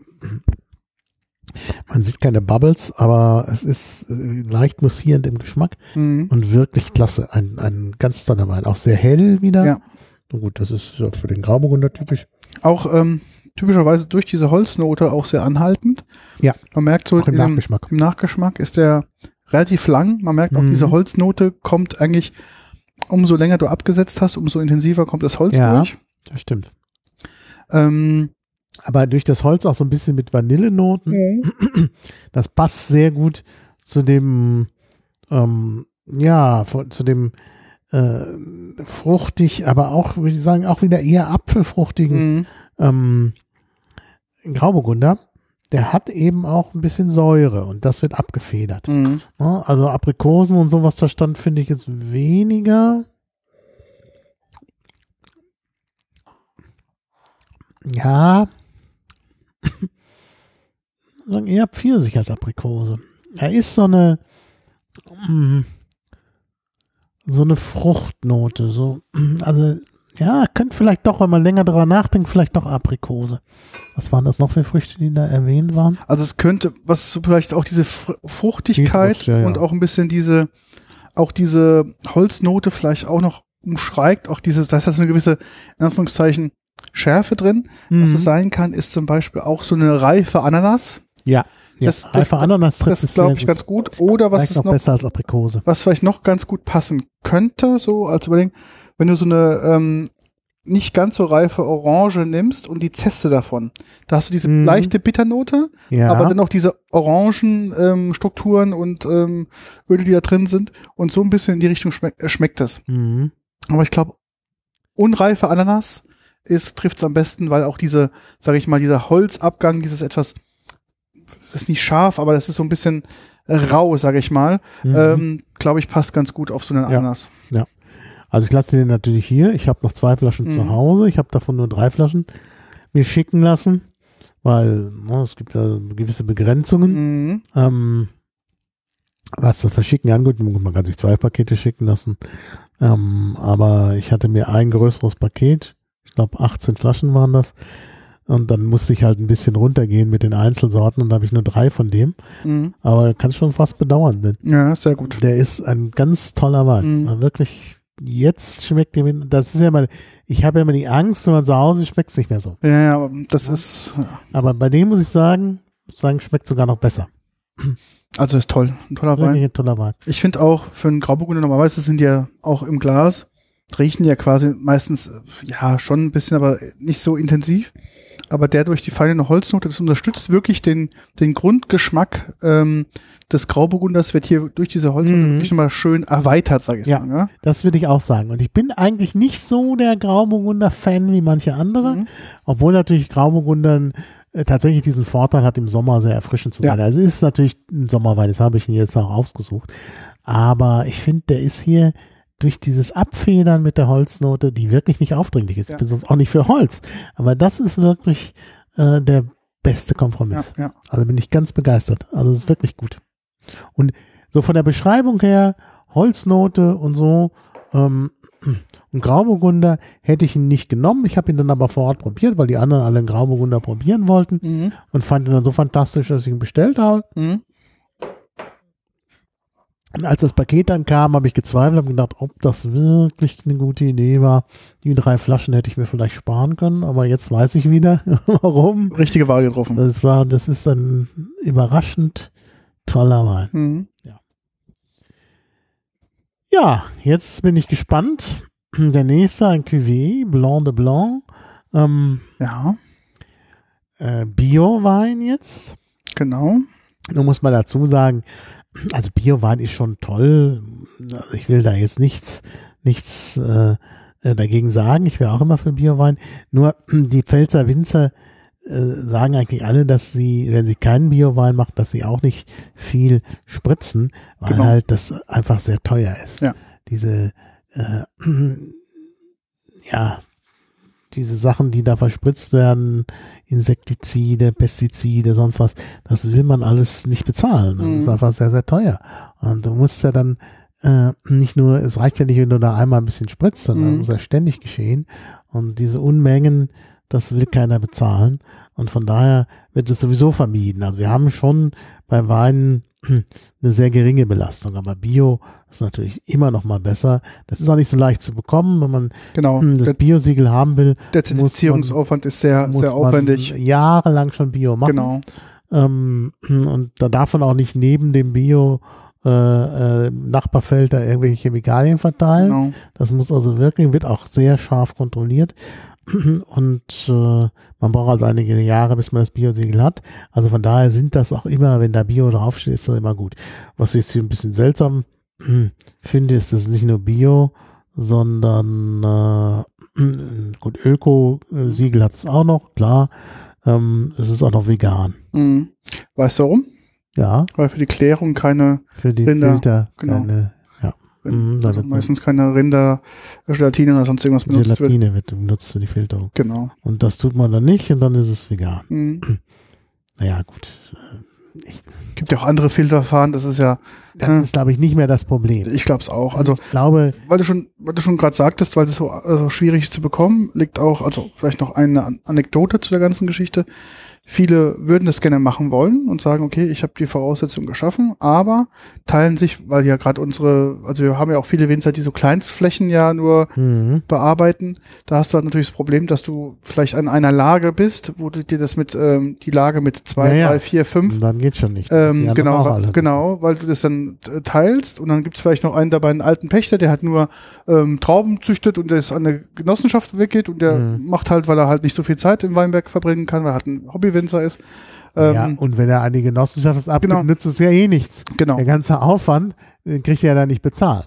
man sieht keine Bubbles, aber es ist äh, leicht mussierend im Geschmack Mhm. und wirklich klasse. Ein, ein ganz toller Wein. Auch sehr hell wieder. Ja. Gut, das ist für den Grauburgunder typisch. Auch ähm, typischerweise durch diese Holznote auch sehr anhaltend. Ja. Man merkt so im dem- Nachgeschmack. Im Nachgeschmack ist der relativ lang. Man merkt auch, Mhm. diese Holznote kommt eigentlich, umso länger du abgesetzt hast, umso intensiver kommt das Holz Ja. durch. Das stimmt. Ähm, aber durch das Holz auch so ein bisschen mit Vanillenoten. Das passt sehr gut zu dem, ähm, ja, von- zu dem äh, fruchtig, aber auch, würde ich sagen, auch wieder eher apfelfruchtigen mhm. ähm, Grauburgunder. Der hat eben auch ein bisschen Säure und das wird abgefedert. Mhm. Also Aprikosen und sowas da stand, finde ich jetzt weniger. Ja. Sagen eher Pfirsich als Aprikose. Er ist so eine mm, so eine Fruchtnote, so also ja, könnte vielleicht doch, wenn man länger drüber nachdenkt, vielleicht doch Aprikose. Was waren das noch für Früchte, die da erwähnt waren? Also es könnte, was so vielleicht auch diese Fr Fruchtigkeit Die Frucht, ja, ja. und auch ein bisschen diese, auch diese Holznote vielleicht auch noch umschreibt, auch dieses, da ist ja so eine gewisse, in Anführungszeichen, Schärfe drin. Was Mhm. es sein kann, ist zum Beispiel auch so eine reife Ananas. Ja, ja. Das- das- Reife Ananas trifft Das es glaube ich gut. ganz gut. Oder was Vielleicht ist noch noch, besser als Aprikose. was vielleicht noch ganz gut passen könnte, so als Überlegen, wenn du so eine ähm, nicht ganz so reife Orange nimmst und die Zeste davon. Da hast du diese Mhm. leichte Bitternote, Ja, aber dann auch diese orangen ähm, Strukturen und ähm, Öle, die da drin sind. Und so ein bisschen in die Richtung schmeck, äh, schmeckt das. mhm. Aber ich glaube, unreife Ananas ist trifft es am besten, weil auch diese, sage ich mal, dieser Holzabgang, dieses etwas, es ist nicht scharf, aber das ist so ein bisschen rau, sage ich mal, Mhm. ähm, glaube ich, passt ganz gut auf so einen Ja. Ananas. also ich lasse den natürlich hier. Ich habe noch zwei Flaschen zu Mhm. Hause. Ich habe davon nur drei Flaschen mir schicken lassen, weil ne, es gibt ja gewisse Begrenzungen. Mhm. Ähm, was das Verschicken angeht, man kann sich zwei Pakete schicken lassen. Ähm, aber ich hatte mir ein größeres Paket, ich glaube 18 Flaschen waren das. Und dann musste ich halt ein bisschen runtergehen mit den Einzelsorten und da habe ich nur drei von dem. Mhm. Aber kann schon fast bedauern, denn Ja, sehr gut. der ist ein ganz toller Wein. Mhm. Wirklich, jetzt schmeckt der, mir- das ist ja mal, ich habe ja immer die Angst, wenn man zu Hause schmeckt es nicht mehr so. Ja, ja, aber das ist, Aber bei dem muss ich sagen, sagen, schmeckt sogar noch besser. also ist toll, ein toller Wirklich Wein. ein toller Wein. Ich finde auch für einen Grauburgunder normalerweise sind die ja auch im Glas, riechen ja quasi meistens, äh, ja, schon ein bisschen, aber nicht so intensiv. Aber der durch die feine Holznote, das unterstützt wirklich den, den Grundgeschmack ähm, des Grauburgunders, wird hier durch diese Holznote Mhm. wirklich nochmal schön erweitert, sage ich Ja. mal. Ja? Das würde ich auch sagen. Und ich bin eigentlich nicht so der Grauburgunder-Fan wie manche andere, Mhm. obwohl natürlich Grauburgunder äh, tatsächlich diesen Vorteil hat, im Sommer sehr erfrischend zu Ja. sein. Also es ist natürlich ein Sommerwein, das habe ich ihn jetzt auch ausgesucht. Aber ich finde, der ist hier durch dieses Abfedern mit der Holznote, die wirklich nicht aufdringlich ist. Ja. Ich bin sonst auch nicht für Holz. Aber das ist wirklich äh, der beste Ja, Kompromiss. ja. Also bin ich ganz begeistert. Also es ist wirklich gut. Und so von der Beschreibung her, Holznote und so, ähm, und Grauburgunder hätte ich ihn nicht genommen. Ich habe ihn dann aber vor Ort probiert, weil die anderen alle einen Grauburgunder probieren wollten Mhm. und fand ihn dann so fantastisch, dass ich ihn bestellt habe. Mhm. Und als das Paket dann kam, habe ich gezweifelt, habe gedacht, ob das wirklich eine gute Idee war. Die drei Flaschen hätte ich mir vielleicht sparen können, aber jetzt weiß ich wieder, warum. Richtige Wahl getroffen. Das war, das ist ein überraschend toller Wein. Mhm. Ja, jetzt bin ich gespannt. Der nächste, ein Cuvée, Blanc de Blanc. Ähm, Ja, äh, Bio-Wein jetzt. genau. Nun muss man dazu sagen, also Bio-Wein ist schon toll. Also ich will da jetzt nichts, nichts äh, dagegen sagen. Ich wäre auch immer für Bio-Wein. Nur die Pfälzer Winzer äh, sagen eigentlich alle, dass sie, wenn sie keinen Biowein machen, dass sie auch nicht viel spritzen, weil Genau. halt das einfach sehr teuer ist. Ja. Diese, äh, ja, diese Sachen, die da verspritzt werden, Insektizide, Pestizide, sonst was, das will man alles nicht bezahlen. Das Mhm. ist einfach sehr, sehr teuer. Und du musst ja dann äh, nicht nur, es reicht ja nicht, wenn du da einmal ein bisschen spritzt, sondern das Mhm. muss ja ständig geschehen. Und diese Unmengen, das will keiner bezahlen. Und von daher wird es sowieso vermieden. Also wir haben schon bei Weinen eine sehr geringe Belastung, aber Bio ist natürlich immer noch mal besser. Das ist auch nicht so leicht zu bekommen, wenn man Genau. hm, das Biosiegel haben will, der Zertifizierungsaufwand ist sehr, sehr aufwendig. man jahrelang schon Bio machen. Genau. Ähm, und da darf man auch nicht neben dem Bio äh, äh, Nachbarfeld da irgendwelche Chemikalien verteilen. genau. Das muss also wirken, wird auch sehr scharf kontrolliert. Und äh, man braucht also einige Jahre, bis man das Biosiegel hat. Also von daher sind das auch immer, wenn da Bio draufsteht, ist das immer gut. Was ich jetzt hier ein bisschen seltsam finde, ist, es nicht nur Bio, sondern äh, gut, Öko-Siegel hat es auch noch, klar. Ähm, es ist auch noch vegan. Mhm. Weißt du warum? Ja, Weil für die Klärung keine, für die Rinder, Filter genau. keine ja, Mhm, da also wird meistens keine Rinder, Gelatine oder sonst irgendwas benutzt wird. Gelatine wird benutzt für die Filterung. Genau. Und das tut man dann nicht und dann ist es vegan. Mhm. Naja, gut. Gibt ja auch andere Filterverfahren, das ist ja, Das Ja. ist, glaube ich, nicht mehr das Problem. ich glaube es auch. Also ich glaube, weil du schon, weil du schon gerade sagtest, weil das so also schwierig ist zu bekommen, liegt auch, also vielleicht noch eine An- Anekdote zu der ganzen Geschichte. Viele würden das gerne machen wollen und sagen, okay, ich habe die Voraussetzungen geschaffen, aber teilen sich, weil ja gerade unsere, also wir haben ja auch viele Winzer, die so Kleinstflächen ja nur mhm. bearbeiten. Da hast du halt natürlich das Problem, dass du vielleicht an einer Lage bist, wo du dir das mit, ähm, die Lage mit zwei, Ja, ja. drei, vier, fünf dann geht's schon nicht. ähm, genau, genau, weil du das dann äh, teilst und dann gibt es vielleicht noch einen dabei, einen alten Pächter, der halt nur ähm, Trauben züchtet und das an eine Genossenschaft weggeht und der Mhm. macht halt, weil er halt nicht so viel Zeit im Weinberg verbringen kann, weil er halt ein Hobbywinzer ist. Ähm, ja, und wenn er eine Genossenschaft abgibt, Genau. nützt es ja eh nichts. Genau, Der ganze Aufwand, den kriegt er ja dann nicht bezahlt.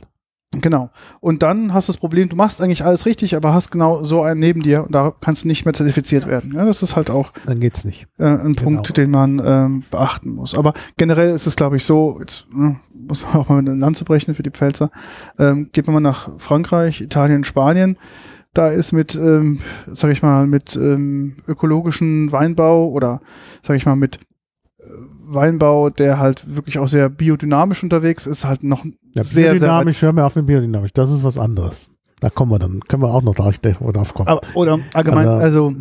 genau. Und dann hast du das Problem, du machst eigentlich alles richtig, aber hast genau so einen neben dir und da kannst du nicht mehr zertifiziert werden. Ja, das ist halt auch Dann geht's nicht. äh, ein Genau. Punkt, den man ähm, beachten muss. Aber generell ist es, glaube ich, so, jetzt ne, muss man auch mal eine Lanze brechen für die Pfälzer. Ähm, geht man mal nach Frankreich, Italien, Spanien, da ist mit, ähm, sag ich mal, mit ähm, ökologischen Weinbau oder, sag ich mal, mit äh, Weinbau, der halt wirklich auch sehr biodynamisch unterwegs ist, halt noch Ja, sehr, sehr weit. biodynamisch, hör mir auf mit biodynamisch. Das ist was anderes. Da kommen wir dann, können wir auch noch drauf, drauf kommen. Aber, oder allgemein, also,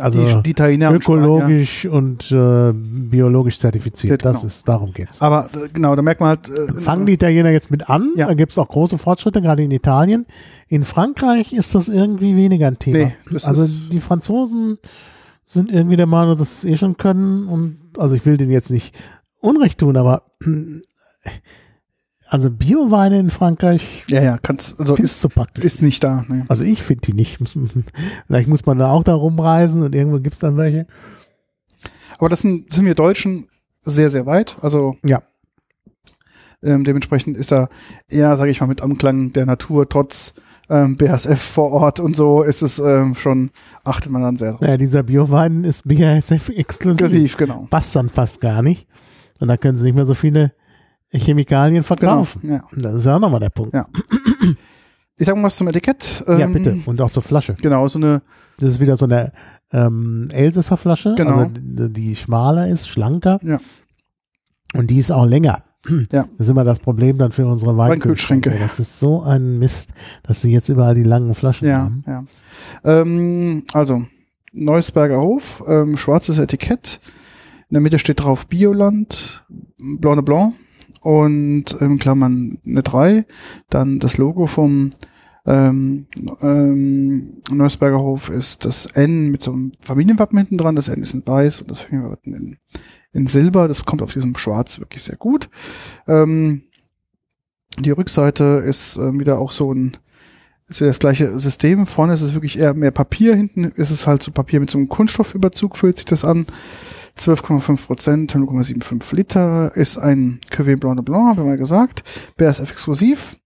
also die, die Spanier. ökologisch und äh, biologisch zertifiziert. Genau. Das ist, darum geht's. Aber äh, genau, da merkt man halt. Äh, Fangen die Italiener jetzt mit an? Ja. Da gibt's auch große Fortschritte, gerade in Italien. In Frankreich ist das irgendwie weniger ein Thema. Nee, also die Franzosen sind irgendwie der Meinung, dass sie es eh schon können. Und also ich will denen jetzt nicht Unrecht tun, aber also Bioweine in Frankreich Ja, ja, kannst, also ist so praktisch. ist nicht da. Ne. Also ich finde die nicht. Vielleicht muss man da auch da rumreisen und irgendwo gibt's dann welche. Aber das sind, sind wir Deutschen sehr, sehr weit. Also Ja. ähm, dementsprechend ist da eher, sage ich mal, mit Anklang der Natur, trotz ähm, BASF vor Ort und so, ist es ähm, schon, achtet man dann sehr drauf. Naja, dieser Biowein ist BASF exklusiv. Inklusiv, genau. Passt dann fast gar nicht. Und da können sie nicht mehr so viele Chemikalien Genau. verkaufen. Ja. Das ist ja auch nochmal der Punkt. Ja. Ich sag mal was zum Etikett. Ja, Ähm, bitte. Und auch zur Flasche. Genau, so eine, Das ist wieder so eine ähm, Elsässer Flasche. Genau. Also die, die schmaler ist, schlanker. Ja. Und die ist auch länger. Ja. Das ist immer das Problem dann für unsere Weinkühlschränke. Weinkühlschränke. Das ist so ein Mist, dass sie jetzt überall die langen Flaschen ja, haben. ja. Ähm, also, Neusberger Hof, ähm, schwarzes Etikett. In der Mitte steht drauf Bioland, Blanc de Blanc und in Klammern eine 3. Dann das Logo vom ähm, ähm, Neusberger Hof ist das N mit so einem Familienwappen hinten dran. Das N ist in weiß und das Familienwappen in, in Silber. Das kommt auf diesem Schwarz wirklich sehr gut. Ähm, die Rückseite ist ähm, wieder auch so ein ist wieder das gleiche System. Vorne ist es wirklich eher mehr Papier, hinten ist es halt so Papier mit so einem Kunststoffüberzug, fühlt sich das an. 12,5 Prozent, 0,75 Liter, ist ein Cuvée Blanc de Blanc, haben wir mal gesagt. BASF exklusiv.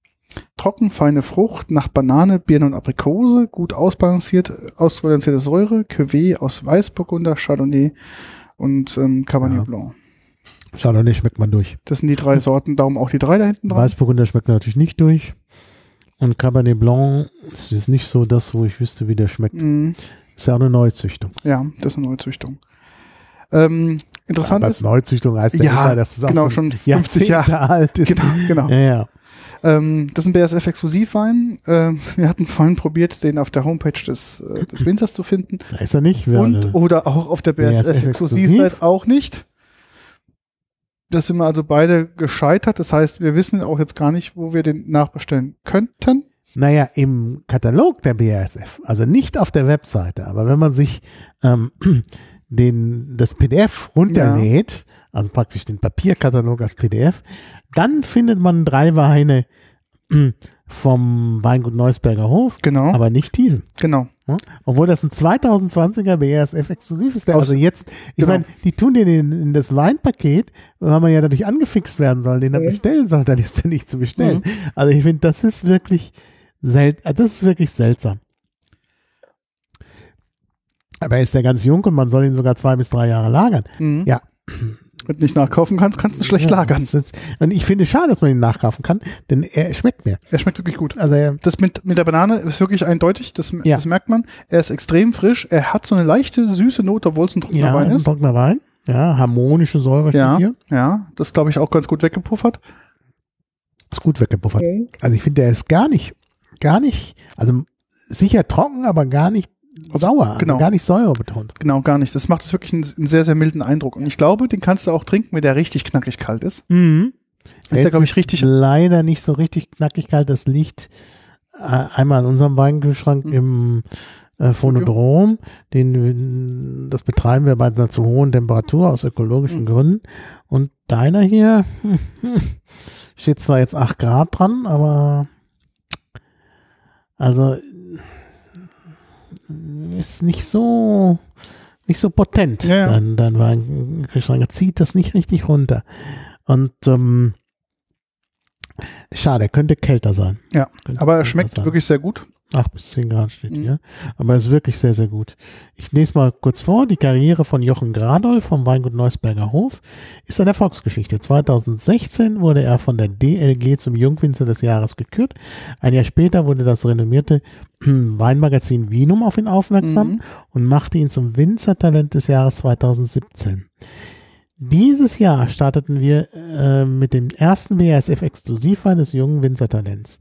Trocken, feine Frucht nach Banane, Birne und Aprikose, gut ausbalanciert, ausbalancierte Säure, Cuvée aus Weißburgunder, Chardonnay und ähm, Cabernet Ja. Blanc. Chardonnay schmeckt man durch. Das sind die drei Sorten, darum auch die drei da hinten dran. Weißburgunder schmeckt man natürlich nicht durch. Und Cabernet Blanc ist jetzt nicht so das, wo ich wüsste, wie der schmeckt. Mhm. Ist ja auch eine Neuzüchtung. Ja, das ist eine Neuzüchtung. Ähm, interessant ist, Neuzüchtung heißt ja, Ja, immer, dass es genau, schon 50 Jahre. Alt ist. genau, genau. Ja, ja. Ähm, das ist ein BASF-Exklusivwein. Ähm, wir hatten vorhin probiert, den auf der Homepage des, äh, des Winzers zu finden. Da ist er nicht. Und oder auch auf der BASF BASF-Exklusivseite auch nicht. Da sind wir also beide gescheitert. Das heißt, wir wissen auch jetzt gar nicht, wo wir den nachbestellen könnten. Naja, im Katalog der BASF, also nicht auf der Webseite, aber wenn man sich ähm, den, das PDF runterlädt, also praktisch den Papierkatalog als PDF, dann findet man drei Weine mm, vom Weingut Neusberger Hof, Genau, aber nicht diesen. genau. Ja? Obwohl das ein 2020er BASF exklusiv ist. Der also jetzt, ich genau. meine, die tun den in, in das Weinpaket, weil man ja dadurch angefixt werden soll, den er Mhm. bestellen soll, dann ist er nicht zu bestellen. Also ich finde, das ist wirklich seltsam. Das ist wirklich seltsam. Aber er ist ja ganz jung und man soll ihn sogar zwei bis drei Jahre lagern. Mhm. Ja. Wenn du nicht nachkaufen kannst, kannst du schlecht Ja, lagern. ist, und ich finde es schade, dass man ihn nachkaufen kann, denn er schmeckt mir. Er schmeckt wirklich gut. Also er, Das mit, mit der Banane ist wirklich eindeutig, das, Ja. das merkt man. Er ist extrem frisch, er hat so eine leichte süße Note, obwohl es ein trockener ja, Wein ist ein ist. trockener Wein. Ja, harmonische Säure Ja. hier. Ja, das glaube ich auch ganz gut weggepuffert. Ist gut weggepuffert. Also ich finde, der ist gar nicht, gar nicht, also sicher trocken, aber gar nicht sauer, genau. gar nicht säurebetont. Genau, gar nicht. Das macht es wirklich einen, einen sehr, sehr milden Eindruck. Und ich glaube, den kannst du auch trinken, wenn der richtig knackig kalt ist. Mhm. Ist der, glaube ich, richtig. Leider nicht so richtig knackig kalt. Das liegt äh, einmal in unserem Weinkühlschrank Mhm. im äh, Phonodrom. Den, das betreiben wir bei einer zu hohen Temperatur aus ökologischen Mhm. Gründen. Und deiner hier steht zwar jetzt 8 Grad dran, aber also ist nicht so nicht so potent. Ja. Dann, dann war Kühlschrank, er zieht das nicht richtig runter. Und ähm, schade, er könnte kälter sein. Ja, Könnte Aber er schmeckt sein. wirklich sehr gut. 8 bis 10 Grad steht Mhm. hier. Aber er ist wirklich sehr, sehr gut. Ich lese mal kurz vor. Die Karriere von Jochen Gradolf vom Weingut Neusberger Hof ist eine Erfolgsgeschichte. 2016 wurde er von der DLG zum Jungwinzer des Jahres gekürt. Ein Jahr später wurde das renommierte Weinmagazin Vinum auf ihn aufmerksam Mhm. und machte ihn zum Winzertalent des Jahres 2017. Dieses Jahr starteten wir äh, mit dem ersten BASF-Exklusivwein des jungen Winzertalents.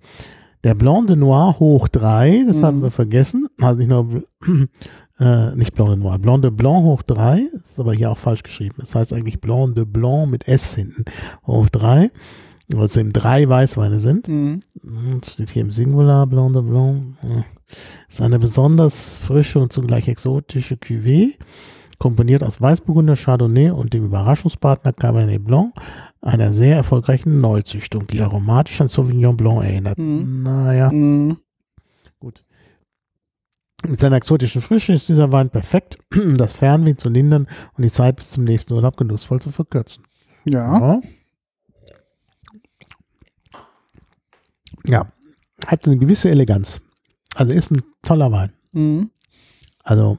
Der Blanc de Noir hoch 3, das Mhm. haben wir vergessen. Also nicht nur, äh, nicht Blanc de Noir, Blanc de Blanc hoch 3, ist aber hier auch falsch geschrieben. Das heißt eigentlich Blanc de Blanc mit S hinten hoch 3, weil es eben drei Weißweine sind. Mhm. Steht hier im Singular Blanc de Blanc. Ist eine besonders frische und zugleich exotische Cuvée, komponiert aus Weißburgunder, Chardonnay und dem Überraschungspartner Cabernet Blanc, einer sehr erfolgreichen Neuzüchtung, die aromatisch an Sauvignon Blanc erinnert. Mhm. Naja, Mhm. gut. Mit seiner exotischen Frische ist dieser Wein perfekt, um das Fernweh zu lindern und die Zeit bis zum nächsten Urlaub genussvoll zu verkürzen. Ja. Ja. Hat eine gewisse Eleganz. Also ist ein toller Wein. Mhm. Also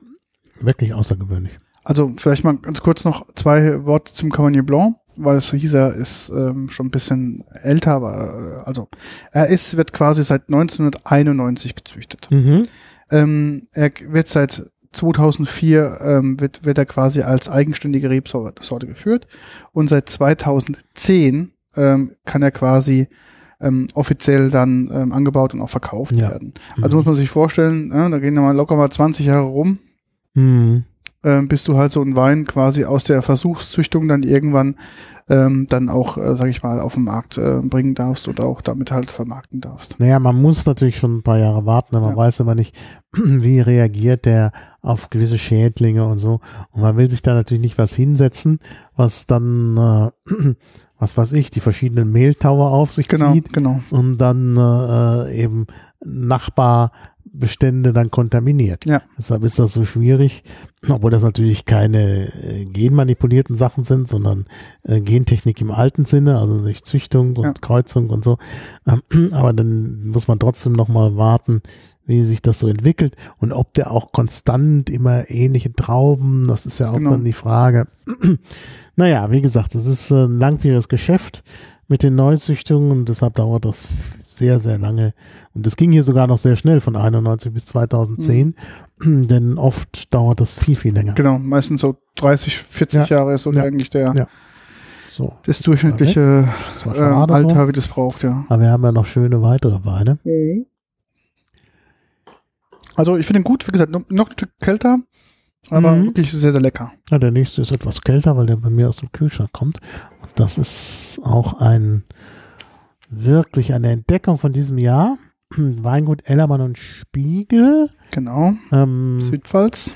wirklich außergewöhnlich. Also vielleicht mal ganz kurz noch zwei Worte zum Cabernet Blanc, weil es hieß, er ist ähm, schon ein bisschen älter, aber äh, also er ist, wird quasi seit 1991 gezüchtet. Mhm. Ähm, er wird seit 2004 ähm, wird, wird er quasi als eigenständige Rebsorte Sorte geführt und seit 2010 ähm, kann er quasi ähm, offiziell dann ähm, angebaut und auch verkauft Ja. werden. Also muss man sich vorstellen, äh, da gehen ja mal locker mal 20 Jahre rum, Mhm. Ähm, bis du halt so einen Wein quasi aus der Versuchszüchtung dann irgendwann ähm, dann auch, äh, sag ich mal, auf den Markt äh, bringen darfst oder auch damit halt vermarkten darfst. Naja, man muss natürlich schon ein paar Jahre warten, aber man Ja. weiß immer nicht, wie reagiert der auf gewisse Schädlinge und so. Und man will sich da natürlich nicht was hinsetzen, was dann, äh, was weiß ich, die verschiedenen Mehltaue auf sich Genau, zieht genau. und dann äh, eben Nachbar Bestände dann kontaminiert. Ja. Deshalb ist das so schwierig, obwohl das natürlich keine äh, genmanipulierten Sachen sind, sondern äh, Gentechnik im alten Sinne, also durch Züchtung und Ja. Kreuzung und so. Ähm, aber dann muss man trotzdem nochmal warten, wie sich das so entwickelt und ob der auch konstant immer ähnliche Trauben, das ist ja auch Genau. dann die Frage. naja, wie gesagt, das ist ein langwieriges Geschäft mit den Neuzüchtungen und deshalb dauert das sehr, sehr lange. Und es ging hier sogar noch sehr schnell von 91 bis 2010, denn oft dauert das viel, viel länger. Genau, meistens so 30, 40 Jahre ist so Ja. eigentlich der, Ja. So, das durchschnittliche das war äh. Alter, wie das braucht, ja. Aber wir haben ja noch schöne weitere Weine. Also ich finde ihn gut, wie gesagt, noch, noch ein Stück kälter, aber Mhm. wirklich sehr, sehr lecker. Ja, der nächste ist etwas kälter, weil der bei mir aus dem Kühlschrank kommt. Und das ist auch ein wirklich eine Entdeckung von diesem Jahr. Weingut Ellermann und Spiegel Genau. ähm, Südpfalz.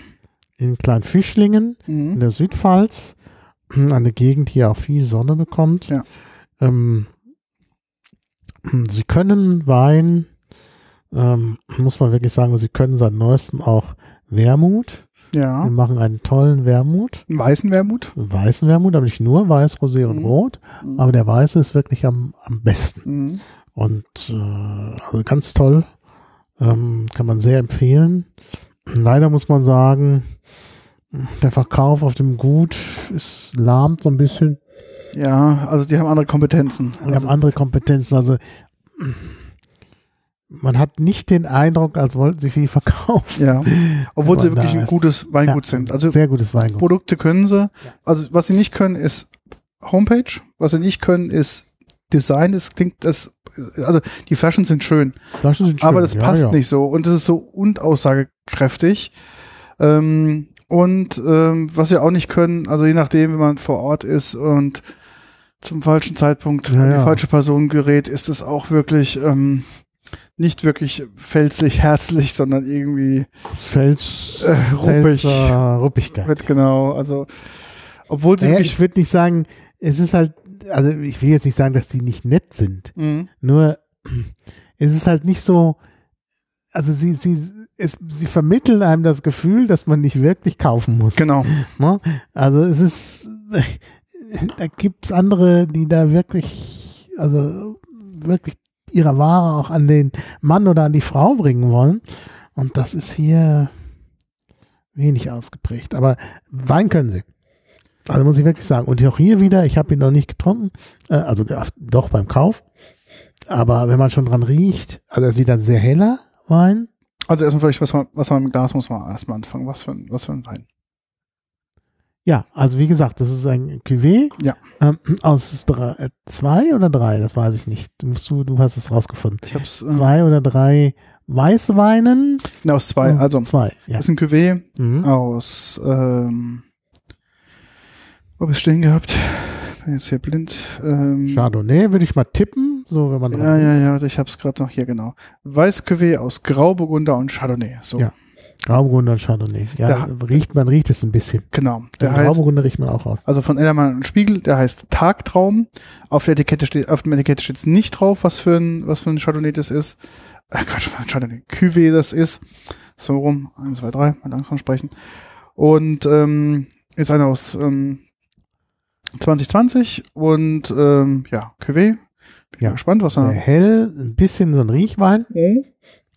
in Kleinfischlingen in Mhm. der Südpfalz. Eine Gegend, die auch viel Sonne bekommt. Ja. Ähm, sie können Wein, ähm, muss man wirklich sagen, sie können seit neuestem auch Wermut. Ja. Wir machen einen tollen Wermut. Einen weißen Wermut. einen weißen Wermut, aber nicht nur weiß, Rosé und Mhm. Rot, Mhm. aber der weiße ist wirklich am, am besten. Mhm. Und äh, also ganz toll, ähm, kann man sehr empfehlen. Leider muss man sagen, der Verkauf auf dem Gut ist lahmt so ein bisschen. Ja, also die haben andere Kompetenzen. Haben Also, andere Kompetenzen. Also man hat nicht den Eindruck, als wollten sie viel verkaufen. ja. Obwohl sie wirklich ein gutes Weingut Ja, sind. Also sehr gutes Weingut. Produkte können sie. Also was sie nicht können, ist Homepage. Was sie nicht können, ist Design. Das klingt das. Also die Flaschen sind schön, Flaschen sind schön. aber das passt ja. nicht so und es ist so unaussagekräftig. Ähm, und ähm, was sie auch nicht können, also je nachdem, wenn man vor Ort ist und zum falschen Zeitpunkt an die falsche Person gerät, ist es auch wirklich ähm, nicht wirklich felsig, herzlich, sondern irgendwie Fels, äh, ruppig. Felser Ruppigkeit. Wird genau, also obwohl sie Naja, wirklich ich würde nicht sagen, es ist halt, also ich will jetzt nicht sagen, dass die nicht nett sind. Mhm. Nur es ist halt nicht so, also sie, sie, es, sie vermitteln einem das Gefühl, dass man nicht wirklich kaufen muss. Genau. Ne? Also es ist, da gibt's andere, die da wirklich, also wirklich ihre Ware auch an den Mann oder an die Frau bringen wollen. Und das ist hier wenig ausgeprägt. Aber Wein können sie. Also muss ich wirklich sagen. Und auch hier wieder, ich habe ihn noch nicht getrunken, äh, also doch beim Kauf. Aber wenn man schon dran riecht, also ist wieder ein sehr heller Wein. Also erstmal vielleicht, was man, was man im Glas muss man erstmal anfangen. Was für ein, was für ein Wein. Ja, also wie gesagt, das ist ein Cuvée. Ja. Ähm, aus drei, äh, zwei oder drei, das weiß ich nicht. Du, musst, du, du hast es rausgefunden. Ich hab's äh, Zwei oder drei Weißweinen. ne, aus zwei. Also zwei. Ja. das ist ein Cuvée Mhm. aus ähm, wo hab ich stehen gehabt? Bin jetzt hier blind. Ähm, Chardonnay würde ich mal tippen, so wenn man ja, ja, ja, ich hab's gerade noch hier genau. Weiß Cuvée aus Grauburgunder und Chardonnay. So, Ja. Grauburgunder und Chardonnay. Ja, Ja. riecht, man riecht es ein bisschen. genau. Der heißt Grauburgunder riecht man auch raus. Also von Ellermann und Spiegel, der heißt Tagtraum. Auf der Etikette steht, auf dem Etikett steht es nicht drauf, was für ein, was für ein Chardonnay das ist. Äh, Quatsch, was für ein Chardonnay, Cuvée das ist. So rum, eins, zwei, drei, mal langsam sprechen. Und ähm, ist einer aus ähm, 2020 und ähm, ja, Cuvée. Bin Ja. gespannt, was er. hell, ein bisschen so ein Riechwein.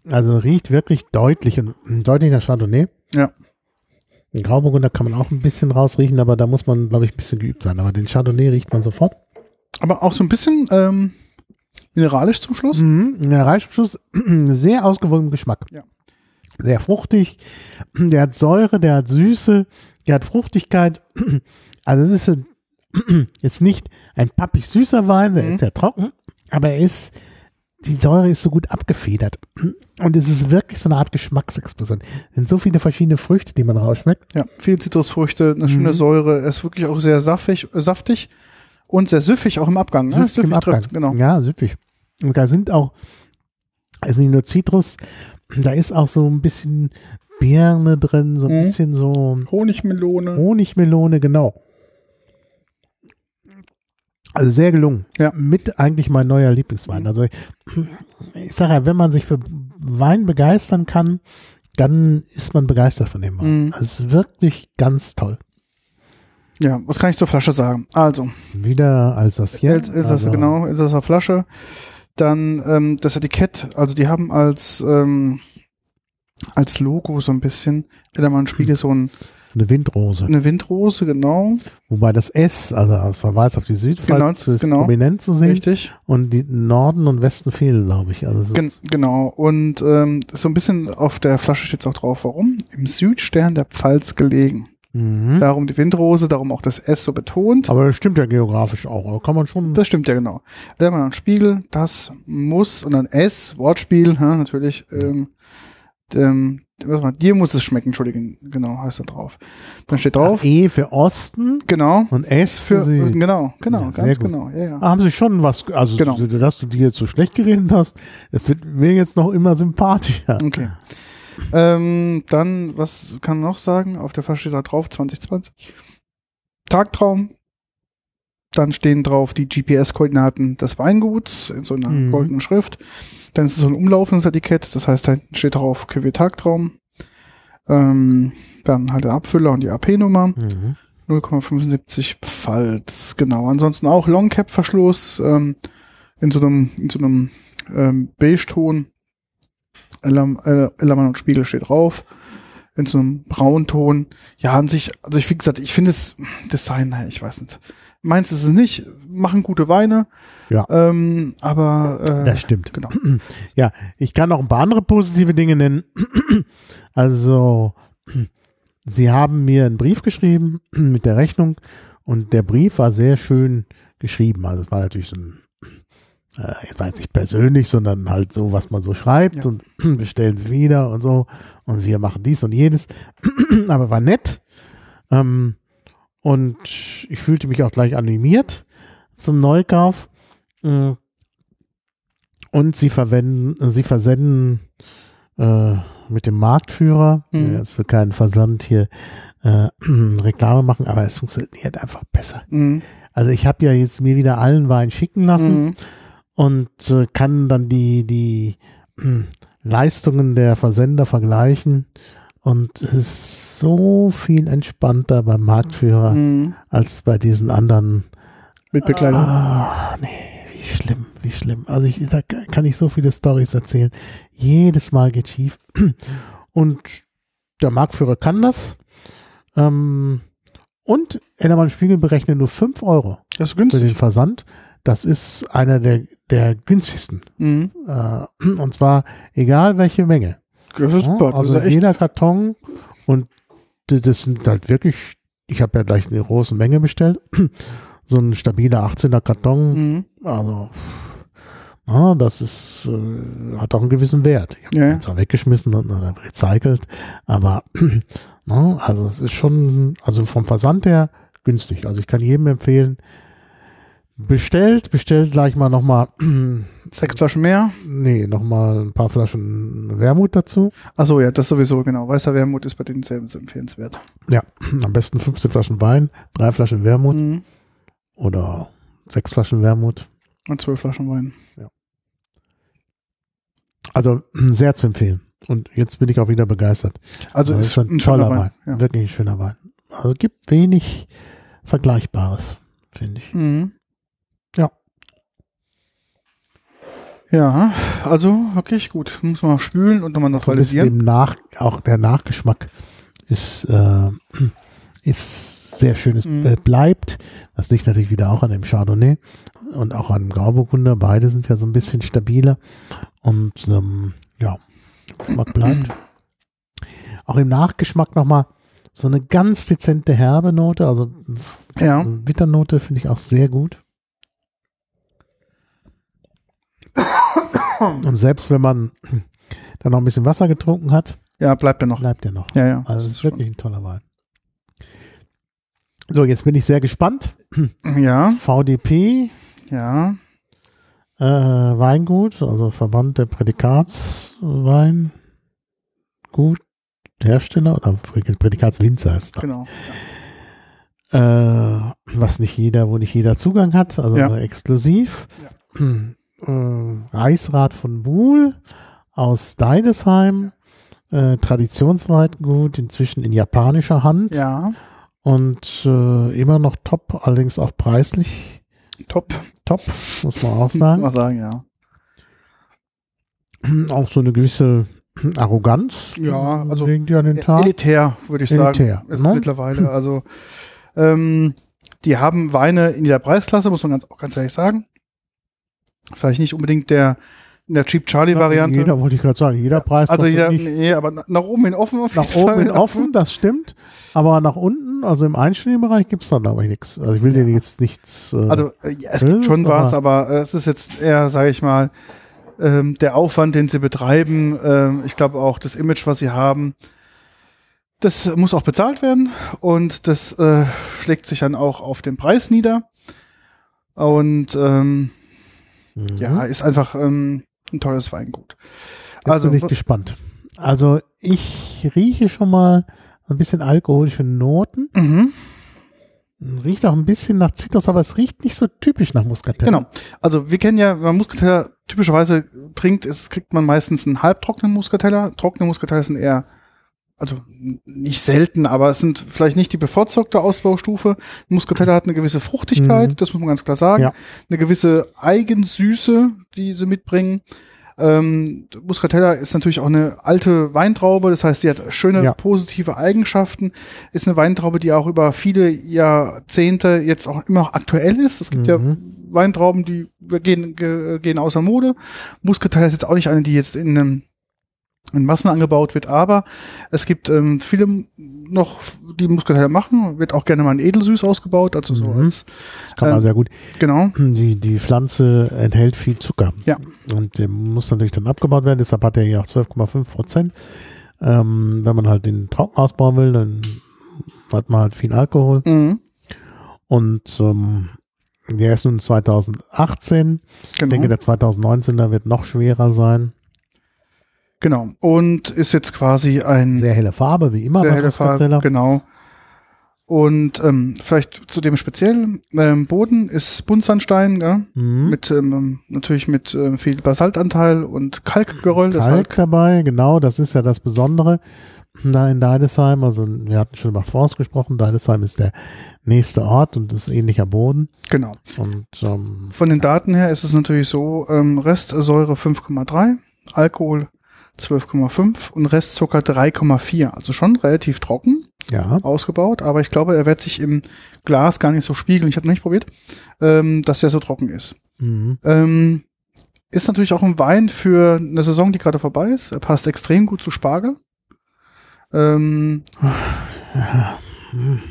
Also riecht wirklich deutlich und deutlich nach Chardonnay. Ja. Den Grauburgunder kann man auch ein bisschen rausriechen, aber da muss man, glaube ich, ein bisschen geübt sein. Aber den Chardonnay riecht man sofort. Aber auch so ein bisschen ähm, mineralisch zum Schluss. Mhm. Der Reichsschluss, sehr ausgewogener Geschmack. Ja. Sehr fruchtig. Der hat Säure, der hat Süße, der hat Fruchtigkeit. Also es ist jetzt nicht ein pappig süßer Wein, der Mhm. ist ja trocken, aber er ist, die Säure ist so gut abgefedert. Und es ist wirklich so eine Art Geschmacksexplosion. Es sind so viele verschiedene Früchte, die man rausschmeckt. Ja, viel Zitrusfrüchte, eine schöne Mhm. Säure. Er ist wirklich auch sehr saftig, äh, saftig und sehr süffig auch im Abgang. Ne? Süffig im Abgang. genau. Ja, süffig. Und da sind auch, also nicht nur Zitrus, da ist auch so ein bisschen Birne drin, so ein Mhm. bisschen so Honigmelone. Honigmelone, genau. Also sehr gelungen. Ja. Mit eigentlich mein neuer Lieblingswein. Also ich, ich sage ja, wenn man sich für Wein begeistern kann, dann ist man begeistert von dem Wein. Mhm. Also es ist wirklich ganz toll. Ja, was kann ich zur Flasche sagen? Also, Wieder als das hier. El- Elsässer, also, genau, Elsässer Flasche. Dann ähm, das Etikett, also die haben als ähm, als Logo so ein bisschen, Ellermann Spiegel so ein, Eine Windrose. eine Windrose, genau, Wobei das S, also als Verweis auf die Südpfalz, Genau, ist genau. prominent zu sehen. richtig. Und die Norden und Westen fehlen, glaube ich. Also Gen genau. Und ähm, so ein bisschen auf der Flasche steht es auch drauf, warum? Im Südstern der Pfalz gelegen. mhm. Darum die Windrose, darum auch das S so betont. Aber das stimmt ja geografisch auch. Kann man schon. Das stimmt ja genau. Ellermann und Spiegel, das muss und dann S, Wortspiel, ja, natürlich. Ähm, ähm, mal, dir muss es schmecken, Entschuldigung, genau, heißt da drauf. Dann steht drauf, E für Osten genau, und S für, für, Süden. genau, genau, Ja, ganz gut. genau, ja, ja. Ah, haben sie schon was, also Genau. dass du dir jetzt so schlecht geredet hast, es wird mir jetzt noch immer sympathischer. Okay. Ähm, dann, was kann man noch sagen? Auf der Flasche steht da drauf 2020. Tagtraum. Dann stehen drauf die GPS-Koordinaten des Weinguts in so einer Mhm. goldenen Schrift. Dann ist es so ein umlaufendes Etikett, das heißt, da steht drauf QW Tagtraum. Ähm, dann halt der Abfüller und die AP-Nummer. Mhm. 0,75 Pfalz, genau. Ansonsten auch Longcap-Verschluss ähm, in so einem, in so einem ähm, Beige-Ton. Ellermann äh, und Spiegel steht drauf. In so einem Braunton. Ja, an sich, also ich, wie gesagt, ich finde es Design, naja, ich weiß nicht. Meins ist es nicht, machen gute Weine. Ja. Ähm, aber äh, Das stimmt. genau. Ja, ich kann noch ein paar andere positive Dinge nennen. Also, sie haben mir einen Brief geschrieben mit der Rechnung und der Brief war sehr schön geschrieben. Also es war natürlich so ein, äh, jetzt jetzt nicht persönlich, sondern halt so, was man so schreibt Ja. und bestellen sie wieder und so und wir machen dies und jenes. Aber war nett. Ähm, und ich fühlte mich auch gleich animiert zum Neukauf. Mm. Und sie verwenden, sie versenden äh, mit dem Marktführer, Mhm. jetzt für keinen Versand hier äh, Reklame machen, aber es funktioniert einfach besser. Mhm. Also ich habe ja jetzt mir wieder allen Wein schicken lassen Mhm. und äh, kann dann die, die Leistungen der Versender vergleichen. Und es ist so viel entspannter beim Marktführer Mhm. als bei diesen anderen. Mit Bekleidung. Ah, nee, wie schlimm, wie schlimm. Also ich, da kann ich so viele Stories erzählen. Jedes Mal geht schief. Und der Marktführer kann das. Ähm, und Ennermann Spiegel berechnet nur 5 Euro Das ist für den günstig. Versand. Das ist einer der, der günstigsten. Mhm. Äh, und zwar egal welche Menge. Ja, also jeder Karton und das sind halt wirklich, ich habe ja gleich eine große Menge bestellt. So ein stabiler 18er Karton, Mhm. also ja, das ist, äh, hat auch einen gewissen Wert. Ich habe Ja, zwar weggeschmissen und oder recycelt, aber na, also es ist schon, also vom Versand her günstig. Also ich kann jedem empfehlen, bestellt, bestellt gleich mal nochmal, Sechs Flaschen mehr. nee, nochmal ein paar Flaschen Wermut dazu. Achso, ja, das sowieso, genau. Weißer Wermut ist bei denen sehr empfehlenswert. Ja, am besten 15 Flaschen Wein, drei Flaschen Wermut Mhm. oder sechs Flaschen Wermut. Und zwölf Flaschen Wein. Also sehr zu empfehlen. Und jetzt bin ich auch wieder begeistert. Also Das ist ein toller Wein. Ja. Wirklich ein schöner Wein. Also gibt wenig Vergleichbares, finde ich. Mhm. Ja. Ja, also wirklich gut. Muss man spülen und nochmal neutralisieren. Nach, auch der Nachgeschmack ist, äh, ist sehr schön. Es Mhm. bleibt. Das liegt natürlich wieder auch an dem Chardonnay und auch an dem Grauburgunder. Beide sind ja so ein bisschen stabiler. Und ähm, ja, Geschmack bleibt. Auch im Nachgeschmack nochmal so eine ganz dezente herbe Note, also Ja. Bitternote finde ich auch sehr gut. Und selbst wenn man dann noch ein bisschen Wasser getrunken hat, Ja, bleibt er noch. bleibt er noch. Ja, ja. Also es ist wirklich ein toller Wein. So, jetzt bin ich sehr gespannt. schon- Ja, VDP, ja. äh, Weingut, also Verband der Prädikatswein, Gut, Hersteller oder Prädikatswinzer ist das. Genau. äh, was nicht jeder, wo nicht jeder Zugang hat, also Ja. exklusiv. Äh, Reichsrat von Buhl, aus Deidesheim, äh, Traditionsweitgut, inzwischen in japanischer Hand Ja, und äh, immer noch top, allerdings auch preislich top. top, muss man auch Muss sagen. man sagen, ja. auch so eine gewisse Arroganz. Ja, also legen die an den Tag. Elitär, würde ich Elitär, sagen. Ist ne? mittlerweile. Also ähm, die haben Weine in der Preisklasse, muss man ganz, auch ganz ehrlich sagen. Vielleicht nicht unbedingt der in der Cheap Charlie Variante. Jeder wollte ich gerade sagen, jeder Preis also jeder, nee, aber na- nach oben hin offen auf nach oben hin offen, das stimmt. Aber nach unten, also im einstelligen Bereich gibt es da glaube ich nichts. Also ich will Ja. dir jetzt nichts. Äh, Also äh, ja, es gibt schon was, aber- aber äh, es ist jetzt eher, sage ich mal, ähm, der Aufwand, den sie betreiben. ähm, ich glaube auch das Image, was sie haben, das muss auch bezahlt werden und das äh, schlägt sich dann auch auf den Preis nieder. Und ähm, mhm. ja, ist einfach ähm, ein tolles Weingut. Jetzt Also bin ich gespannt. Also ich rieche schon mal ein bisschen alkoholische Noten. mhm, Riecht auch ein bisschen nach Zitrus, aber es riecht nicht so typisch nach Muscatella. genau. Also wir kennen ja, wenn man Muscatella typischerweise trinkt, ist, kriegt man meistens einen halbtrockenen Muscatella. Trockene Muscatella sind eher also nicht selten, aber es sind vielleicht nicht die bevorzugte Ausbaustufe. Muscatella hat eine gewisse Fruchtigkeit, Mhm. das muss man ganz klar sagen. Ja. Eine gewisse Eigensüße, die sie mitbringen. Ähm, Muscatella ist natürlich auch eine alte Weintraube, das heißt, sie hat schöne Ja. positive Eigenschaften. Ist eine Weintraube, die auch über viele Jahrzehnte jetzt auch immer noch aktuell ist. Es gibt ja Mhm. Weintrauben, die gehen, ge- gehen außer Mode. Muscatella ist jetzt auch nicht eine, die jetzt in einem in Massen angebaut wird, aber es gibt ähm, viele noch, die Muscatella machen, wird auch gerne mal in Edelsüß ausgebaut, also so Mhm. als, Das kann man Ähm, sehr gut. genau, Die, die Pflanze enthält viel Zucker. Ja. Und der muss natürlich dann abgebaut werden, deshalb hat er ja auch 12,5 Prozent. Ähm, wenn man halt den trocken ausbauen will, dann hat man halt viel Alkohol. mhm. Und ähm, der ist nun 2018. Ich genau, denke, der 2019er wird noch schwerer sein. Genau, und ist jetzt quasi ein Sehr helle Farbe, wie immer sehr helle Farbe, genau. Und ähm, vielleicht zu dem speziellen ähm, Boden ist Buntsandstein, gell? Mhm. mit ähm, natürlich mit ähm, viel Basaltanteil und Kalkgeröll. Kalk halt, dabei, genau, das ist ja das Besondere da in Deidesheim. Also wir hatten schon über Forst gesprochen. Deidesheim ist der nächste Ort und ist ähnlicher Boden. genau. Und ähm, Von den Daten her ist es natürlich so, ähm, Restsäure 5,3, Alkohol 12,5 und Restzucker 3,4. Also schon relativ trocken ja, ausgebaut, aber ich glaube, er wird sich im Glas gar nicht so spiegeln. Ich habe noch nicht probiert, ähm, dass er so trocken ist. mhm. Ähm, ist natürlich auch ein Wein für eine Saison, die gerade vorbei ist. Er passt extrem gut zu Spargel. Ähm, ja. hm.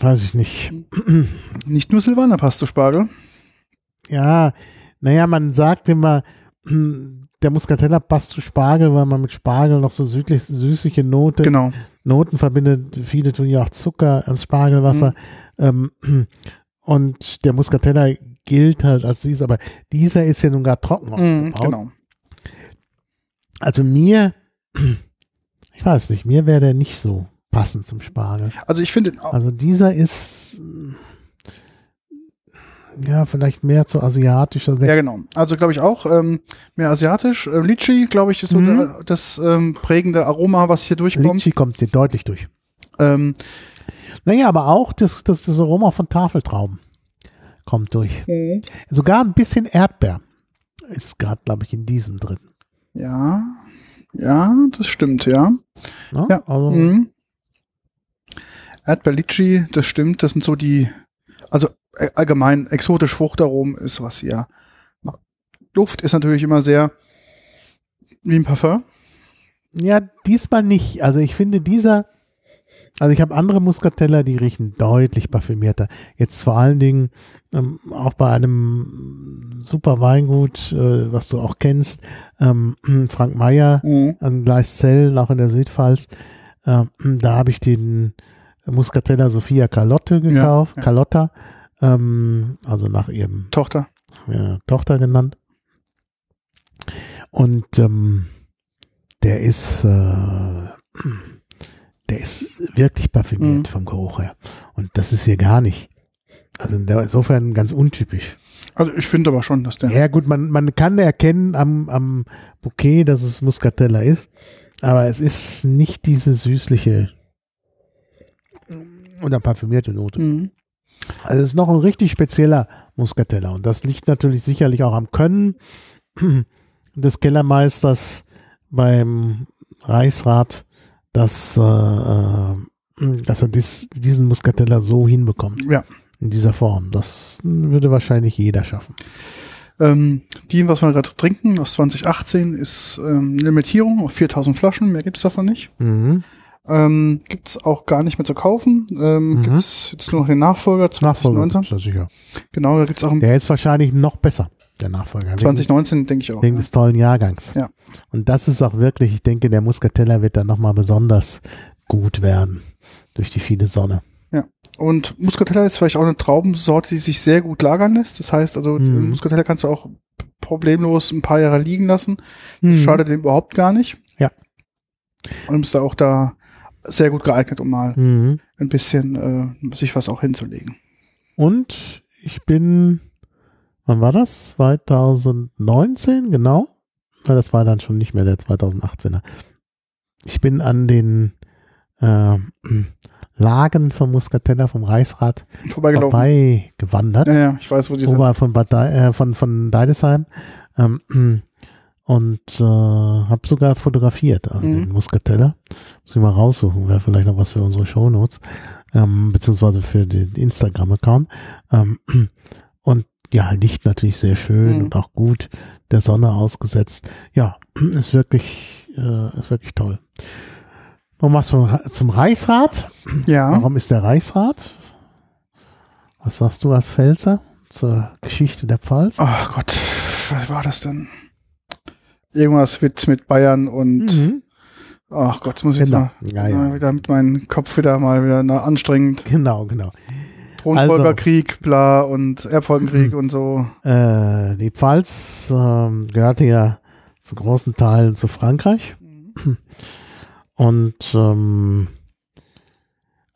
weiß ich nicht. nicht nur Silvaner passt zu Spargel. Ja, naja, man sagt immer, der Muscatella passt zu Spargel, weil man mit Spargel noch so südlich, süßliche Note, Genau. Noten verbindet. Viele tun ja auch Zucker als Spargelwasser. Mhm. Ähm, und der Muscatella gilt halt als süß, aber dieser ist ja nun gar trocken Mhm, ausgebaut. genau. Also mir, ich weiß nicht, mir wäre der nicht so passend zum Spargel. Also ich finde, Also dieser ist ja vielleicht mehr zu asiatisch. Der ja genau. Also glaube ich auch ähm, mehr asiatisch. Äh, Litchi, glaube ich, ist so Mhm. der, das ähm, prägende Aroma, was hier durchkommt. Litchi kommt dir deutlich durch. Ähm, Naja, aber auch das, das, das Aroma von Tafeltrauben kommt durch. Sogar ein bisschen Erdbeer ist gerade, glaube ich, in diesem drin. ja, ja, das stimmt, ja. Ne? Ja. Also, Mhm. Erdbeer-Litchi, das stimmt. Das sind so die, also allgemein exotisch Fruchtaromen ist was hier. macht. Duft ist natürlich immer sehr wie ein Parfum. ja, diesmal nicht. Also ich finde dieser, also ich habe andere Muscatella, die riechen deutlich parfümierter. Jetzt vor allen Dingen ähm, auch bei einem super Weingut, äh, was du auch kennst, ähm, Frank Meyer, Mhm. an Gleiszell, auch in der Südpfalz. Ähm, da habe ich den Muscatella Sophia Carlotte gekauft, ja. Carlotta, ähm, also nach ihrem Tochter. äh, Tochter genannt. Und ähm, der ist, äh, der ist wirklich parfümiert Mhm. vom Geruch her. Und das ist hier gar nicht. Also insofern ganz untypisch. Also ich finde aber schon, dass der. Ja gut, man, man kann erkennen am, am Bouquet, dass es Muscatella ist, aber es ist nicht diese süßliche oder parfümierte Note. Mhm. Also es ist noch ein richtig spezieller Muscatella und das liegt natürlich sicherlich auch am Können des Kellermeisters beim Reichsrat, dass, äh, äh, dass er dies, diesen Muscatella so hinbekommt. Ja. In dieser Form. Das würde wahrscheinlich jeder schaffen. Ähm, die, was wir gerade trinken, aus 2018, ist ähm, Limitierung auf 4000 Flaschen. Mehr gibt es davon nicht. Mhm. Ähm, gibt es auch gar nicht mehr zu kaufen. Ähm, Mhm. Gibt es jetzt nur noch den Nachfolger Nachfolger, 2019. ist ja sicher. Genau, da gibt es auch einen Der ist wahrscheinlich noch besser, der Nachfolger. wegen- 2019, denke ich auch. Wegen ja. des tollen Jahrgangs. Ja. Und das ist auch wirklich, ich denke, der Muscatella wird dann nochmal besonders gut werden. Durch die viele Sonne. Und Muscatella ist vielleicht auch eine Traubensorte, die sich sehr gut lagern lässt. Das heißt, also Mhm. Muscatella kannst du auch problemlos ein paar Jahre liegen lassen. Mhm. Schadet dem überhaupt gar nicht. Ja. Und ist da auch da sehr gut geeignet, um mal Mhm. ein bisschen äh, sich was auch hinzulegen. Und ich bin, wann war das? 2019, genau. Na, Das war dann schon nicht mehr der 2018er. Ich bin an den äh, Lagen vom Muscatella vom Reichsrat vorbei gewandert. Ja, ja, ich weiß, wo die sind. Ober von, Bad Dei- äh, von, von Deidesheim. Ähm, und äh, habe sogar fotografiert, also Mhm. den Muscatella. Muss ich mal raussuchen, wäre vielleicht noch was für unsere Shownotes, ähm, beziehungsweise für den Instagram-Account. Ähm, und ja, Licht natürlich sehr schön Mhm. und auch gut der Sonne ausgesetzt. Ja, ist wirklich, äh, ist wirklich toll. Noch was zum, zum Reichsrat. Ja, Warum ist der Reichsrat? Was sagst du als Pfälzer zur Geschichte der Pfalz? ach Gott, was war das denn? Irgendwas mit, mit Bayern und, Mhm. ach Gott, jetzt muss ich jetzt Genau. mal, Ja, ja. mal wieder mit meinem Kopf wieder mal wieder na, anstrengend. Genau, genau. Thronfolgerkrieg, bla und Erbfolgenkrieg Mhm. und so. Äh, die Pfalz ähm, gehörte ja zu großen Teilen zu Frankreich. Und ähm,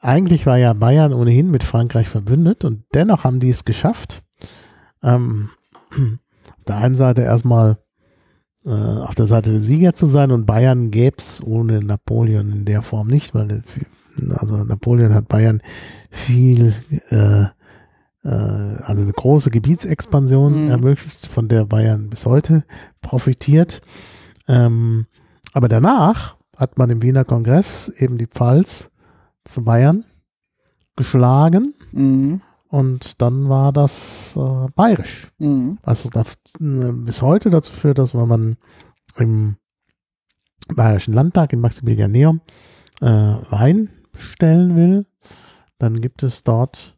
eigentlich war ja Bayern ohnehin mit Frankreich verbündet und dennoch haben die es geschafft. Ähm, auf der einen Seite erstmal äh, auf der Seite der Sieger zu sein und Bayern gäbe es ohne Napoleon in der Form nicht, weil also Napoleon hat Bayern viel äh, äh, also eine große Gebietsexpansion Mhm. ermöglicht, von der Bayern bis heute profitiert. Ähm, aber danach hat man im Wiener Kongress eben die Pfalz zu Bayern geschlagen Mhm. Und dann war das äh, bayerisch. Mhm. Was das äh, bis heute dazu führt, dass wenn man im Bayerischen Landtag in Maximilianeum äh, Wein bestellen will, dann gibt es dort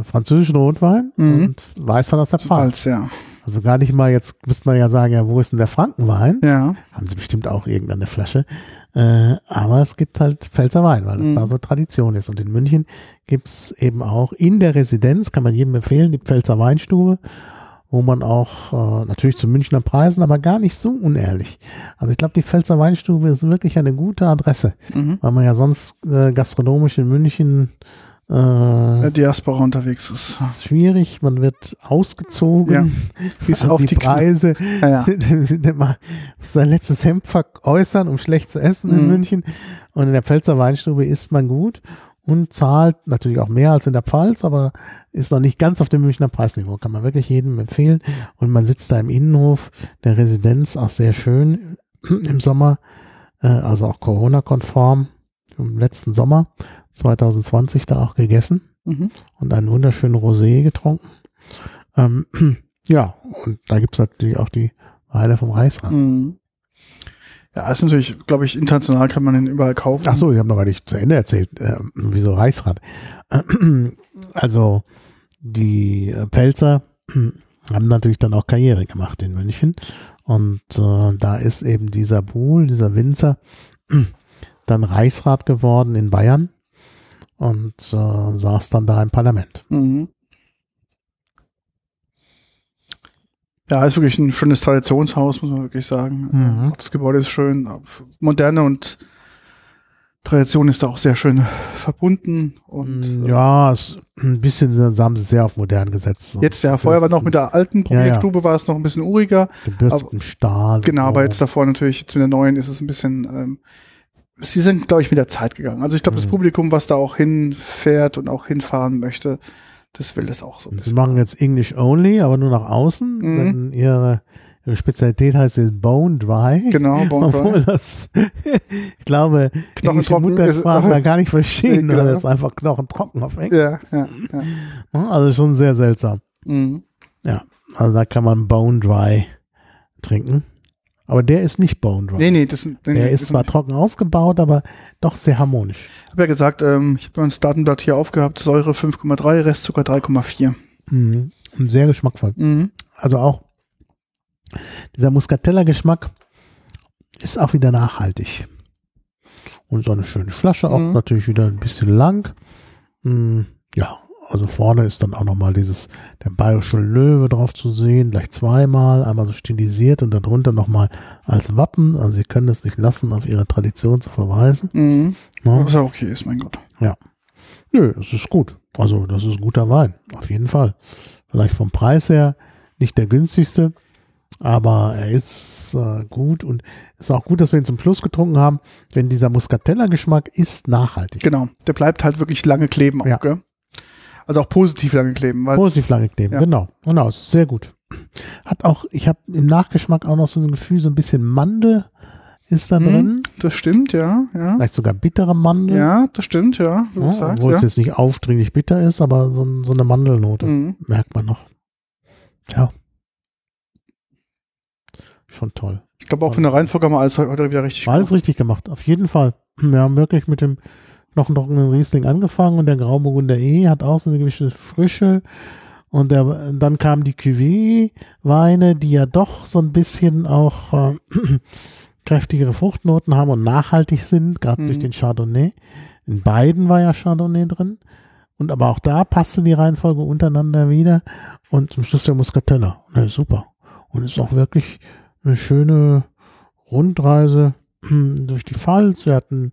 französischen Rotwein Mhm. und Weißwein aus der Pfalz. Als, ja. Also gar nicht mal, jetzt müsste man ja sagen, ja, wo ist denn der Frankenwein? Ja. Haben sie bestimmt auch irgendeine Flasche. Äh, aber es gibt halt Pfälzer Wein, weil das Mhm. da so Tradition ist. Und in München gibt's eben auch in der Residenz, kann man jedem empfehlen, die Pfälzer Weinstube, wo man auch äh, natürlich zu Münchner Preisen, aber gar nicht so unehrlich. Also ich glaube, die Pfälzer Weinstube ist wirklich eine gute Adresse, Mhm. weil man ja sonst äh, gastronomisch in München äh, Der Diaspora unterwegs ist. ist schwierig, man wird ausgezogen. Ja, bis Also auf die, Knie. Preise Ja, ja. sein letztes Hemd veräußern, um schlecht zu essen in Mhm. München. Und in der Pfälzer Weinstube isst man gut und zahlt natürlich auch mehr als in der Pfalz, aber ist noch nicht ganz auf dem Münchner Preisniveau. Kann man wirklich jedem empfehlen. Und man sitzt da im Innenhof der Residenz, auch sehr schön im Sommer, äh, also auch Corona-konform im letzten Sommer 2020 da auch gegessen Mhm. und einen wunderschönen Rosé getrunken. Ähm, ja, und da gibt's natürlich auch die Weine vom Reichsrat. Mhm. Ja, ist natürlich, glaube ich, international kann man den überall kaufen. Ach so, ich habe noch gar nicht zu Ende erzählt, äh, wieso Reichsrat. Also die äh, Pfälzer haben natürlich dann auch Karriere gemacht in München und äh, da ist eben dieser Buhl, dieser Winzer, dann Reichsrat geworden in Bayern und äh, saß dann da im Parlament. Mhm. Ja, ist wirklich ein schönes Traditionshaus, muss man wirklich sagen. Mhm. Das Gebäude ist schön, moderne und Tradition ist da auch sehr schön verbunden und Mm, äh, Ja, es, ein bisschen da haben sie sehr auf modern gesetzt. So jetzt ja, vorher war noch mit der alten Ja, ja. Projektstube war es noch ein bisschen uriger. gebürstetem Stahl. Genau, so. aber jetzt davor natürlich, jetzt mit der neuen ist es ein bisschen, ähm, sie sind, glaube ich, mit der Zeit gegangen. Also ich glaube, das Mhm. Publikum, was da auch hinfährt und auch hinfahren möchte, das will das auch so ein Und Sie bisschen. machen jetzt English only, aber nur nach außen. Mhm. Denn ihre, ihre Spezialität heißt jetzt Bone Dry. Genau, Bone Dry. Obwohl das, ich glaube, englische ist- da gar nicht verstehen, Nee, weil genau. das einfach knochentrocken auf Englisch. Ja, ja, ja. Also schon sehr seltsam. Mhm. Also da kann man Bone Dry trinken. Aber der ist nicht Bone Dry. Nee, nee, das nee, der nee, ist zwar nicht. trocken ausgebaut, aber doch sehr harmonisch. Ich habe ja gesagt, ähm, ich habe mein Datenblatt hier aufgehabt, Säure 5,3, Restzucker 3,4. Mhm. Und sehr geschmackvoll. Mhm. Also auch dieser Muscatella-Geschmack ist auch wieder nachhaltig. Und so eine schöne Flasche, auch Mhm. natürlich wieder ein bisschen lang. Mm, Ja, also vorne ist dann auch nochmal dieses, der bayerische Löwe drauf zu sehen, gleich zweimal, einmal so stilisiert und darunter nochmal als Wappen. Also sie können es nicht lassen, auf ihre Tradition zu verweisen. Mhm. Ne? Was ja okay ist, mein Gott. Nö, es ist gut. Also das ist guter Wein, auf jeden Fall. Vielleicht vom Preis her nicht der günstigste, aber er ist äh, gut und ist auch gut, dass wir ihn zum Schluss getrunken haben, denn dieser Muscatella-Geschmack ist nachhaltig. Genau. Der bleibt halt wirklich lange kleben auch, Ja. gell? Also auch positiv lange kleben. Positiv lange kleben, Ja. genau. Genau, sehr gut. Hat auch, ich habe im Nachgeschmack auch noch so ein Gefühl, so ein bisschen Mandel ist da Mhm. drin. Das stimmt, ja, ja. Vielleicht sogar bittere Mandel. Ja, das stimmt, ja, wie Ja, sagst, obwohl ja. es jetzt nicht aufdringlich bitter ist, aber so, so eine Mandelnote Mhm. merkt man noch. Ja. Schon toll. Ich glaube auch von der Reihenfolge haben wir alles heute wieder richtig War alles richtig gemacht, auf jeden Fall. Wir haben wirklich mit dem knochentrockenen Riesling angefangen und der Grauburgunder E hat auch so eine gewisse Frische. Und der, dann kamen die Cuvée-Weine, die ja doch so ein bisschen auch äh, kräftigere Fruchtnoten haben und nachhaltig sind, gerade Mhm. durch den Chardonnay. In beiden war ja Chardonnay drin. Und aber auch da passte die Reihenfolge untereinander wieder. Und zum Schluss der Muscatella. Ne, super. Und ist auch wirklich eine schöne Rundreise durch die Pfalz. Wir hatten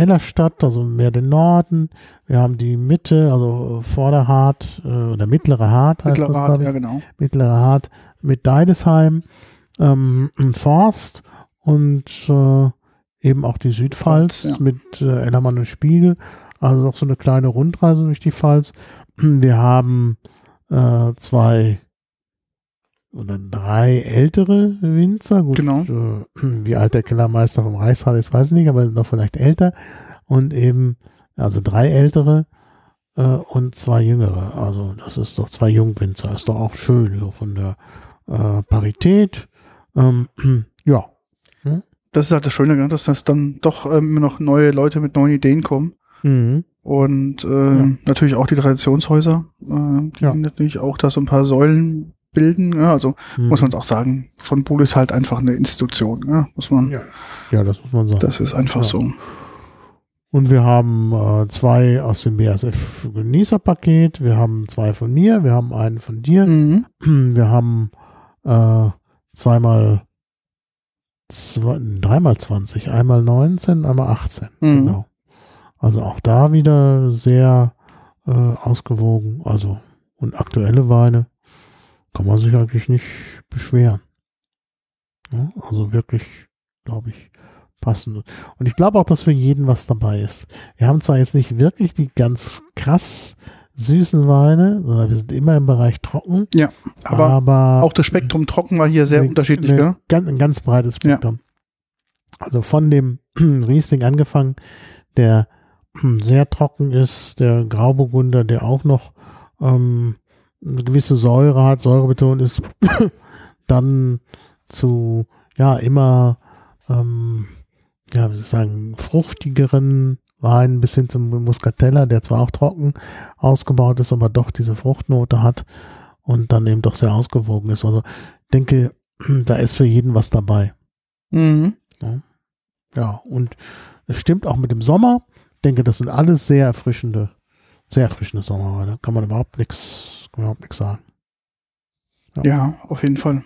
Ellerstadt, also mehr den Norden. Wir haben die Mitte, also Vorderhart äh, oder Mittlere Hart heißt das, Mittlerweile, glaube ich. ja, genau. Mittlere Hart mit Deidesheim, ähm, Forst und äh, eben auch die Südpfalz Pfalz, ja. mit äh, Ellermann und Spiegel. Also noch so eine kleine Rundreise durch die Pfalz. Wir haben äh, zwei oder drei ältere Winzer. Gut, Genau. äh, wie alt der Kellermeister vom Reichsrat ist, weiß ich nicht, aber noch vielleicht älter. Und eben, also drei ältere äh, und zwei jüngere. Also das ist doch zwei Jungwinzer. Ist doch auch schön, so von der äh, Parität. Ähm, ja, Das ist halt das Schöne, gell, dass das dann doch ähm, immer noch neue Leute mit neuen Ideen kommen. mhm. Und ähm, natürlich auch die Traditionshäuser, äh, die Ja. natürlich auch da so ein paar Säulen bilden. Ja, also Mhm. muss man es auch sagen, von Bull ist halt einfach eine Institution. Ja, muss man, Ja. ja, das muss man sagen. das ist einfach Ja. so. Und wir haben äh, zwei aus dem BASF Genießerpaket. Wir haben zwei von mir. Wir haben einen von dir. Mhm. Wir haben äh, zweimal, zwei, dreimal 20, einmal 19, einmal 18. Mhm. Genau. Also auch da wieder sehr äh, ausgewogen. Also und aktuelle Weine kann man sich eigentlich nicht beschweren. Ja, also wirklich, glaube ich, passend. Und ich glaube auch, dass für jeden was dabei ist. Wir haben zwar jetzt nicht wirklich die ganz krass süßen Weine, sondern wir sind immer im Bereich trocken. Aber aber auch das Spektrum trocken war hier sehr eine- unterschiedlich, eine? Ganz, ein ganz breites Spektrum. Also von dem Riesling angefangen, der sehr trocken ist, der Grauburgunder, der auch noch ähm, eine gewisse Säure hat, säurebetont ist, dann zu ja immer ähm, ja, wie soll ich sagen, fruchtigeren Wein bis hin zum Muscatella, der zwar auch trocken ausgebaut ist, aber doch diese Fruchtnote hat und dann eben doch sehr ausgewogen ist. Also ich denke, da ist für jeden was dabei. Mhm. Ja, und es stimmt auch mit dem Sommer. Ich denke, das sind alles sehr erfrischende, sehr erfrischende Sommerweine. Kann man überhaupt nichts, kann man überhaupt nichts sagen. Ja, auf jeden Fall.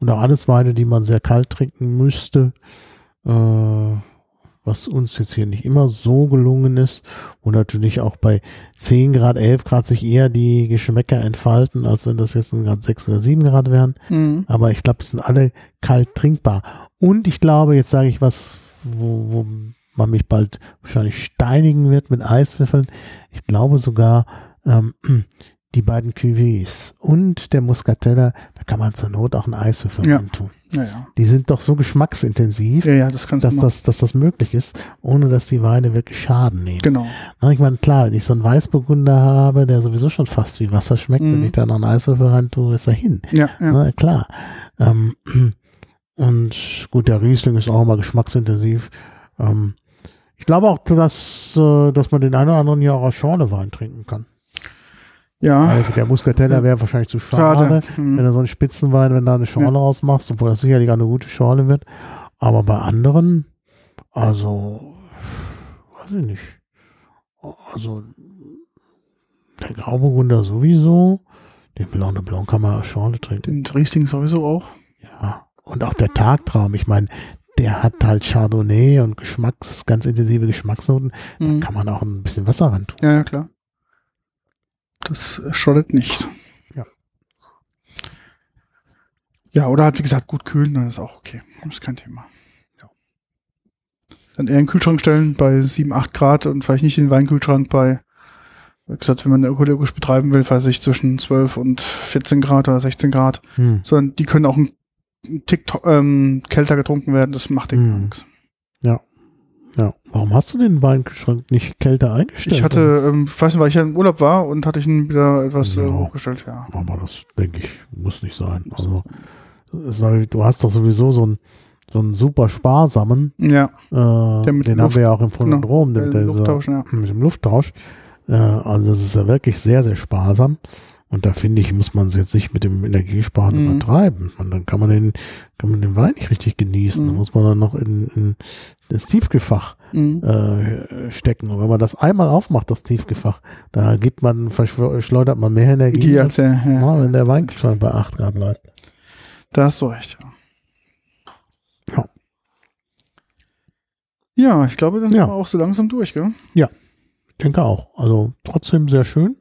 Und auch alles Weine, die man sehr kalt trinken müsste, äh, was uns jetzt hier nicht immer so gelungen ist, wo natürlich auch bei 10 Grad, 11 Grad sich eher die Geschmäcker entfalten, als wenn das jetzt gerade 6 oder 7 Grad wären. Mhm. Aber ich glaube, die sind alle kalt trinkbar. Und ich glaube, jetzt sage ich was, wo, wo man mich bald wahrscheinlich steinigen wird mit Eiswürfeln. Ich glaube sogar, ähm, die beiden Cuvées und der Muscatella, da kann man zur Not auch einen Eiswürfel Ja. tun. Ja, ja. Die sind doch so geschmacksintensiv, Ja, das dass machen. das, dass das möglich ist, ohne dass die Weine wirklich Schaden nehmen. Genau. Na, ich meine, klar, wenn ich so einen Weißburgunder habe, der sowieso schon fast wie Wasser schmeckt, Mhm. wenn ich da noch einen Eiswürfel rein tue, ist er hin. Ja. Na, klar. Ähm, und gut, der Riesling ist auch immer geschmacksintensiv. Ähm, ich glaube auch, dass, äh, dass man den einen oder anderen ja auch aus Schorlewein trinken kann. Ja, Also der Muscatella wäre wahrscheinlich zu schade, schade. wenn Hm. du so einen Spitzenwein, wenn du da eine Schorle rausmachst, obwohl das sicherlich auch eine gute Schorle wird. Aber bei anderen, also, weiß ich nicht. Also, der Grauburgunder sowieso, den Blanc de Blanc kann man als Schorle trinken. Den Riesling sowieso auch. Ja, und auch der Tagtraum, ich meine, der hat halt Chardonnay und Geschmacks, ganz intensive Geschmacksnoten. Hm. Da kann man auch ein bisschen Wasser ran tun. Ja, ja, klar. Das schadet nicht. Ja. Ja, oder halt, wie gesagt, gut kühlen, dann ist auch okay. Das ist kein Thema. Ja. Dann eher in den Kühlschrank stellen bei 7, 8 Grad und vielleicht nicht in den Weinkühlschrank bei, wie gesagt, wenn man ökologisch betreiben will, weiß ich, zwischen 12 und 14 Grad oder 16 Grad. Hm. Sondern die können auch einen Tick ähm, kälter getrunken werden, das macht denen gar Hm. nichts. Ja, warum hast du den Weinkühlschrank nicht kälter eingestellt? Ich hatte, ähm, ich weiß nicht, weil ich ja im Urlaub war und hatte ich ihn wieder etwas äh, Ja. hochgestellt, ja. Aber das, denke ich, muss nicht sein. Also, du hast doch sowieso so einen, so einen super sparsamen, Ja, äh, mit den Luft- haben wir ja auch im genau, Phonodrom, äh, der, der, Lufttausch, ja. mit dem Lufttausch. Äh, also das ist ja wirklich sehr, sehr sparsam. Und da finde ich, muss man es jetzt nicht mit dem Energiesparen Mhm. übertreiben. Und dann kann man den, kann man den Wein nicht richtig genießen. Da Mhm. muss man dann noch in, in das Tiefgefach Mhm. äh, stecken. Und wenn man das einmal aufmacht, das Tiefgefach, da gibt man, verschleudert man mehr Energie, Die als ja. ja, wenn der Weinkühlschrank bei 8 Grad läuft. Da hast du recht, ja. Ja. Ja, ich glaube, dann Ja. sind wir auch so langsam durch, gell? Ich denke auch. Also trotzdem sehr schön.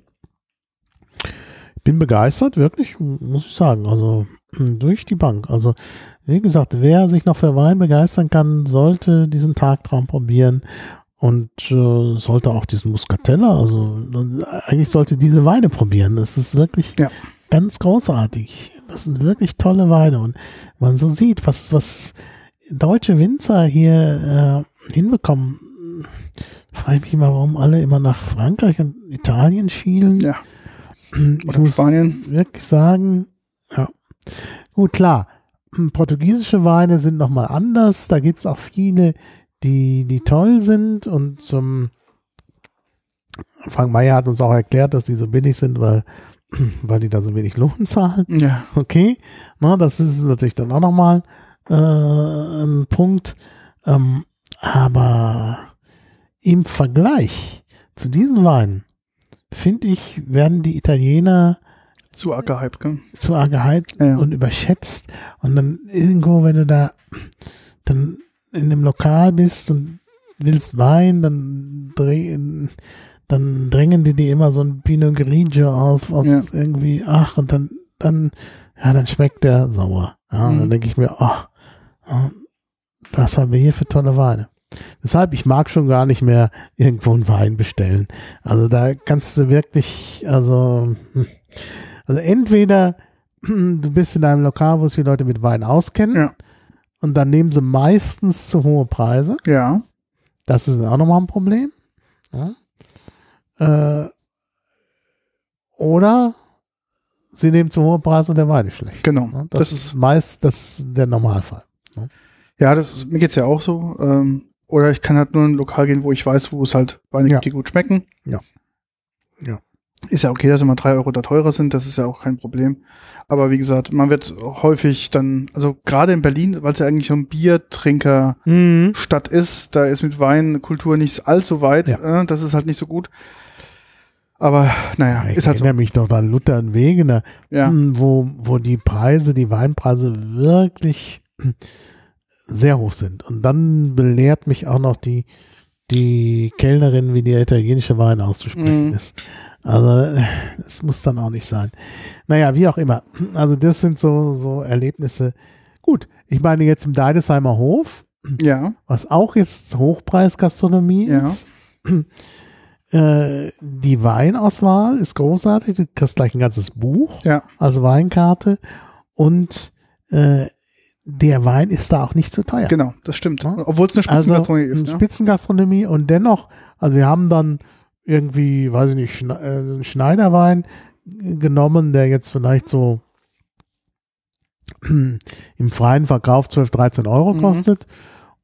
Ich bin begeistert, wirklich, muss ich sagen. Also hm, durch die Bank. Also wie gesagt, wer sich noch für Wein begeistern kann, sollte diesen Tagtraum probieren und äh, sollte auch diesen Muscatella, also eigentlich sollte diese Weine probieren. Das ist wirklich Ja. ganz großartig. Das sind wirklich tolle Weine und man so sieht, was was deutsche Winzer hier äh, hinbekommen. Frage ich mich mal, warum alle immer nach Frankreich und Italien schielen. Ja. Ich Oder muss Spanien. wirklich sagen, ja. Gut, klar. hm, Portugiesische Weine sind nochmal anders. Da gibt es auch viele, die, die toll sind. Und ähm, Frank Meyer hat uns auch erklärt, dass die so billig sind, weil, weil die da so wenig Lohn zahlen. Ja. Okay, na, das ist natürlich dann auch nochmal äh, ein Punkt. Ähm, aber im Vergleich zu diesen Weinen, finde ich, werden die Italiener Zu arg gehypt, gell? zu arg gehypt Ja, und überschätzt. Und dann irgendwo, wenn du da dann in einem Lokal bist und willst Wein, dann drehen, dann drängen die dir immer so ein Pinot Grigio auf, aus Ja. irgendwie, ach, und dann, dann, ja, dann schmeckt der sauer. Ja, Mhm. dann denke ich mir, ach, ah, was haben wir hier für tolle Weine. Deshalb, ich mag schon gar nicht mehr irgendwo einen Wein bestellen. Also da kannst du wirklich, also, hm. also entweder du bist in einem Lokal, wo sich die Leute mit Wein auskennen Ja. und dann nehmen sie meistens zu hohe Preise. Ja. Das ist auch nochmal ein Problem. Ja. Äh, oder sie nehmen zu hohe Preise und der Wein ist schlecht. Genau. Ja, Das, Das, ist, ist meist das ist der Normalfall. ja, das ist, mir geht's ja auch so. Ähm, oder ich kann halt nur in ein Lokal gehen, wo ich weiß, wo es halt Weine Ja. gibt, die gut schmecken. Ja. Ja. Ist ja okay, dass immer drei Euro da teurer sind, das ist ja auch kein Problem. Aber wie gesagt, man wird häufig dann, also gerade in Berlin, weil es ja eigentlich so ein Mhm. Stadt ist, da ist mit Weinkultur nicht allzu weit, äh, das ist halt nicht so gut. Aber naja, Ich ist halt so. erinnere mich noch an Luther und Wegener, Ja, hm, wo, wo die Preise, die Weinpreise wirklich sehr hoch sind. Und dann belehrt mich auch noch die, die Kellnerin, wie der italienische Wein auszusprechen Mhm. ist. Also, es muss dann auch nicht sein. Naja, wie auch immer. Also, das sind so, so Erlebnisse. Gut, ich meine jetzt im Deidesheimer Hof, Ja, was auch jetzt Hochpreisgastronomie Ja. ist. Äh, die Weinauswahl ist großartig. Du kriegst gleich ein ganzes Buch ja, als Weinkarte und äh, der Wein ist da auch nicht zu teuer. genau, das stimmt. Ja. Obwohl es eine Also Spitzengastronomie eine ist. Ja. Spitzengastronomie und dennoch, also wir haben dann irgendwie, weiß ich nicht, äh, einen Schneiderwein genommen, der jetzt vielleicht so im freien Verkauf 12, 13 Euro Mhm. kostet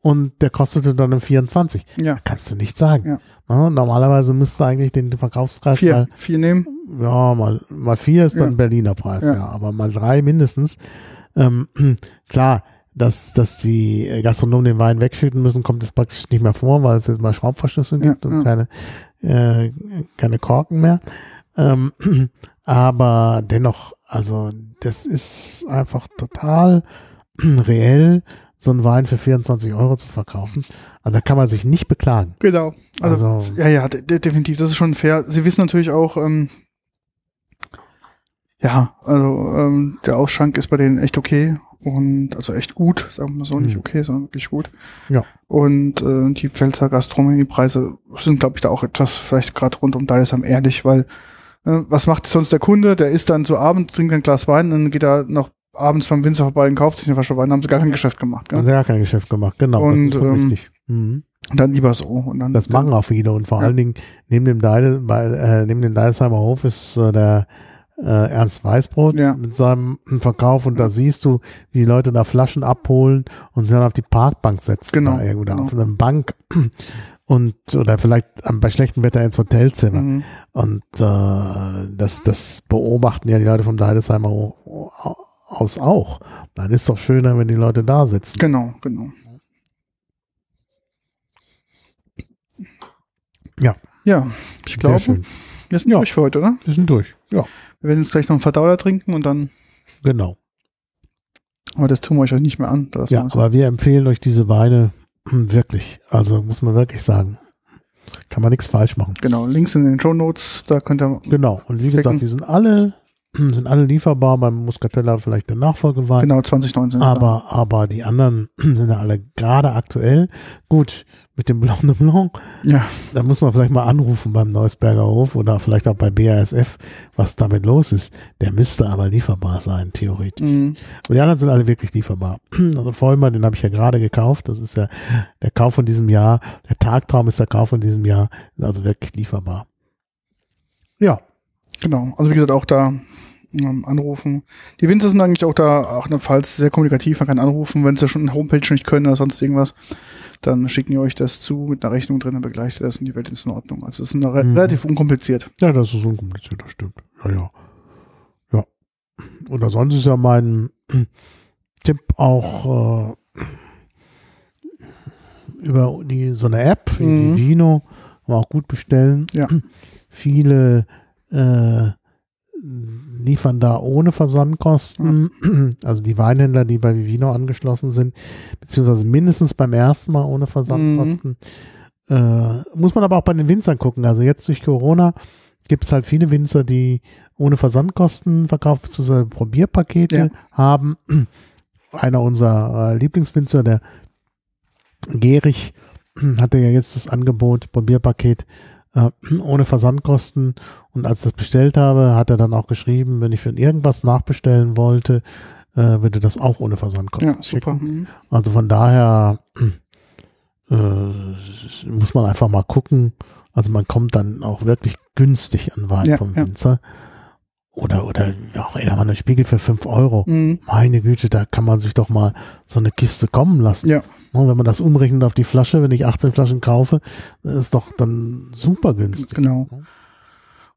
und der kostete dann 24. ja. Kannst du nicht sagen. Ja. Ja, normalerweise müsste eigentlich den Verkaufspreis Vier, mal, vier nehmen. ja, mal, mal vier ist dann Ja. Berliner Preis, ja. Ja. aber mal drei mindestens. Ähm, klar, dass, dass die Gastronomen den Wein wegschütten müssen, kommt jetzt praktisch nicht mehr vor, weil es jetzt mal Schraubverschlüsse Ja, gibt und ja. keine, äh, keine Korken mehr. Ähm, aber dennoch, also das ist einfach total reell, so einen Wein für 24 Euro zu verkaufen. Also da kann man sich nicht beklagen. Genau. Also, Also- ja, ja, de de definitiv, das ist schon fair. Sie wissen natürlich auch, ähm, ja, also ähm, der Ausschank ist bei denen echt okay und also echt gut, sagen wir mal so, nicht Mhm. okay, sondern wirklich gut. Ja. Und äh, die Pfälzer Gastronomiepreise sind, glaube ich, da auch etwas vielleicht gerade rund um Deidesheim ehrlich, weil äh, was macht sonst der Kunde? Der isst dann zu Abend, trinkt ein Glas Wein, dann geht er noch abends beim Winzer vorbei und kauft sich eine Flasche Wein, haben sie gar kein Geschäft gemacht. Gell? Haben sie gar kein Geschäft gemacht, genau. Und, das ist schon ähm, richtig. Mhm. Und dann lieber so. Und dann, Das machen auch viele und vor Ja. allen Dingen neben dem Deide, bei, äh, neben dem Deidesheimer Hof ist äh, der äh, Ernst Weißbrot Ja. mit seinem Verkauf und da siehst du, wie die Leute da Flaschen abholen und sie dann auf die Parkbank setzen. Genau, Da irgendwo genau. auf einer Bank und oder vielleicht ähm, bei schlechtem Wetter ins Hotelzimmer. Mhm. Und äh, das, das beobachten ja die Leute vom Deidesheimer aus auch. Dann ist doch schöner, wenn die Leute da sitzen. Genau, genau. Ja. Ja, ich glaube, wir sind Ja. durch für heute, oder? Wir sind durch. Ja, Wir werden jetzt gleich noch einen Verdauer trinken und dann, genau. aber das tun wir euch nicht mehr an. Ja, aber wir empfehlen euch diese Weine wirklich. Also muss man wirklich sagen. Kann man nichts falsch machen. Genau, Links in den Show Notes, da könnt ihr, Genau. Und wie gesagt, die sind alle, sind alle lieferbar. Beim Muscatella vielleicht der Nachfolgewein. genau, 2019. ist da. Aber, aber die anderen sind ja alle gerade aktuell. Gut, mit dem Blanc de Blanc, Ja, da muss man vielleicht mal anrufen beim Neusberger Hof oder vielleicht auch bei BASF, was damit los ist. Der müsste aber lieferbar sein, theoretisch. mhm. Und die anderen sind alle wirklich lieferbar. Also Vollmer, den habe ich ja gerade gekauft. Das ist ja der Kauf von diesem Jahr. Der Tagtraum ist der Kauf von diesem Jahr. Also wirklich lieferbar. Ja, genau. Also wie gesagt, auch da ähm, anrufen. Die Winzer sind eigentlich auch da, auch in der Pfalz sehr kommunikativ. Man kann anrufen, wenn sie schon eine Homepage nicht können oder sonst irgendwas. Dann schicken die euch das zu mit einer Rechnung drin, dann begleicht ihr das und die Welt ist in Ordnung. Also es ist re Mhm. relativ unkompliziert. ja, das ist unkompliziert, das stimmt. Ja, ja. Ja. Oder sonst ist ja mein Tipp auch äh, über die, so eine App, wie Mhm. die Vino, auch gut bestellen. Ja. Viele äh, liefern da ohne Versandkosten. Also die Weinhändler, die bei Vivino angeschlossen sind, beziehungsweise mindestens beim ersten Mal ohne Versandkosten. Äh, muss man aber auch bei den Winzern gucken. Also jetzt durch Corona gibt es halt viele Winzer, die ohne Versandkosten verkauft, beziehungsweise Probierpakete Ja. haben. Einer unserer äh, Lieblingswinzer, der Gerich, hatte ja jetzt das Angebot, Probierpaket äh, ohne Versandkosten. Und als ich das bestellt habe, hat er dann auch geschrieben, wenn ich für irgendwas nachbestellen wollte, äh, würde das auch ohne Versandkosten Ja, super. Mhm. Also von daher äh, muss man einfach mal gucken. Also man kommt dann auch wirklich günstig an Wein Ja, vom ja. Oder, oder auch ey, da mal einen Spiegel für 5 Euro. Mhm. Meine Güte, da kann man sich doch mal so eine Kiste kommen lassen. Ja. Und wenn man das umrechnet auf die Flasche, wenn ich 18 Flaschen kaufe, ist doch dann super günstig. Genau.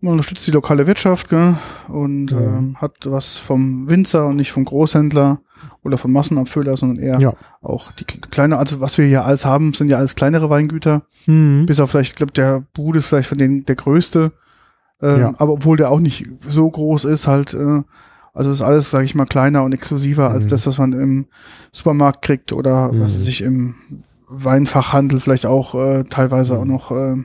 Man unterstützt die lokale Wirtschaft gell? und Mhm. ähm, hat was vom Winzer und nicht vom Großhändler oder vom Massenabfüller, sondern eher Ja. auch die kle- kleine, also was wir hier alles haben, sind ja alles kleinere Weingüter. Mhm. Bis auf vielleicht, ich glaube, der Bude ist vielleicht von denen der größte. Ähm, Ja. Aber obwohl der auch nicht so groß ist, halt, äh, Also ist alles, sage ich mal, kleiner und exklusiver als Mhm. das, was man im Supermarkt kriegt oder Mhm. was sich im Weinfachhandel vielleicht auch äh, teilweise Mhm. auch noch. Äh,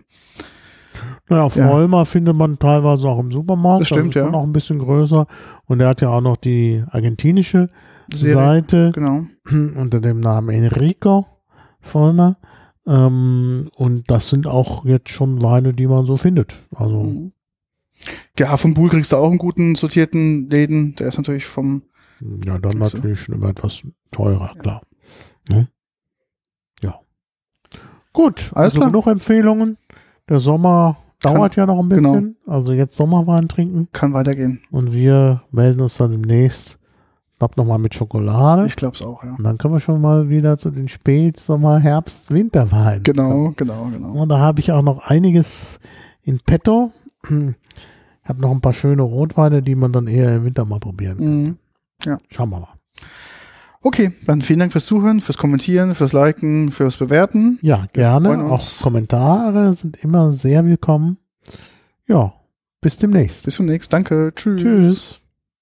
Naja, Ja. Vollmer findet man teilweise auch im Supermarkt. Das stimmt, ist schon ja. noch ein bisschen größer. Und er hat ja auch noch die argentinische Serie. Seite Genau. unter dem Namen Enrico Vollmer. Ähm, und das sind auch jetzt schon Weine, die man so findet. Also, Mhm. Ja, vom Buhl kriegst du auch einen guten sortierten Läden. Der ist natürlich vom, ja, dann du. natürlich schon immer etwas teurer, klar. Ne? Ja. Gut, Alles also klar. genug Empfehlungen. Der Sommer dauert ja noch ein genau. bisschen. Also jetzt Sommerwein trinken. kann weitergehen. Und wir melden uns dann demnächst, ich glaube nochmal mit Schokolade. Ich glaube es auch, ja. und dann können wir schon mal wieder zu den Spätsommer, Herbst, Winterweinen. Genau, genau, genau. Und da habe ich auch noch einiges in petto. Ich habe noch ein paar schöne Rotweine, die man dann eher im Winter mal probieren kann. Mhm. Schauen wir mal. Okay, dann vielen Dank fürs Zuhören, fürs Kommentieren, fürs Liken, fürs Bewerten. Ja, gerne. Auch. Kommentare sind immer sehr willkommen. Ja, bis demnächst. Bis zum nächsten. Danke. Tschüss. Tschüss.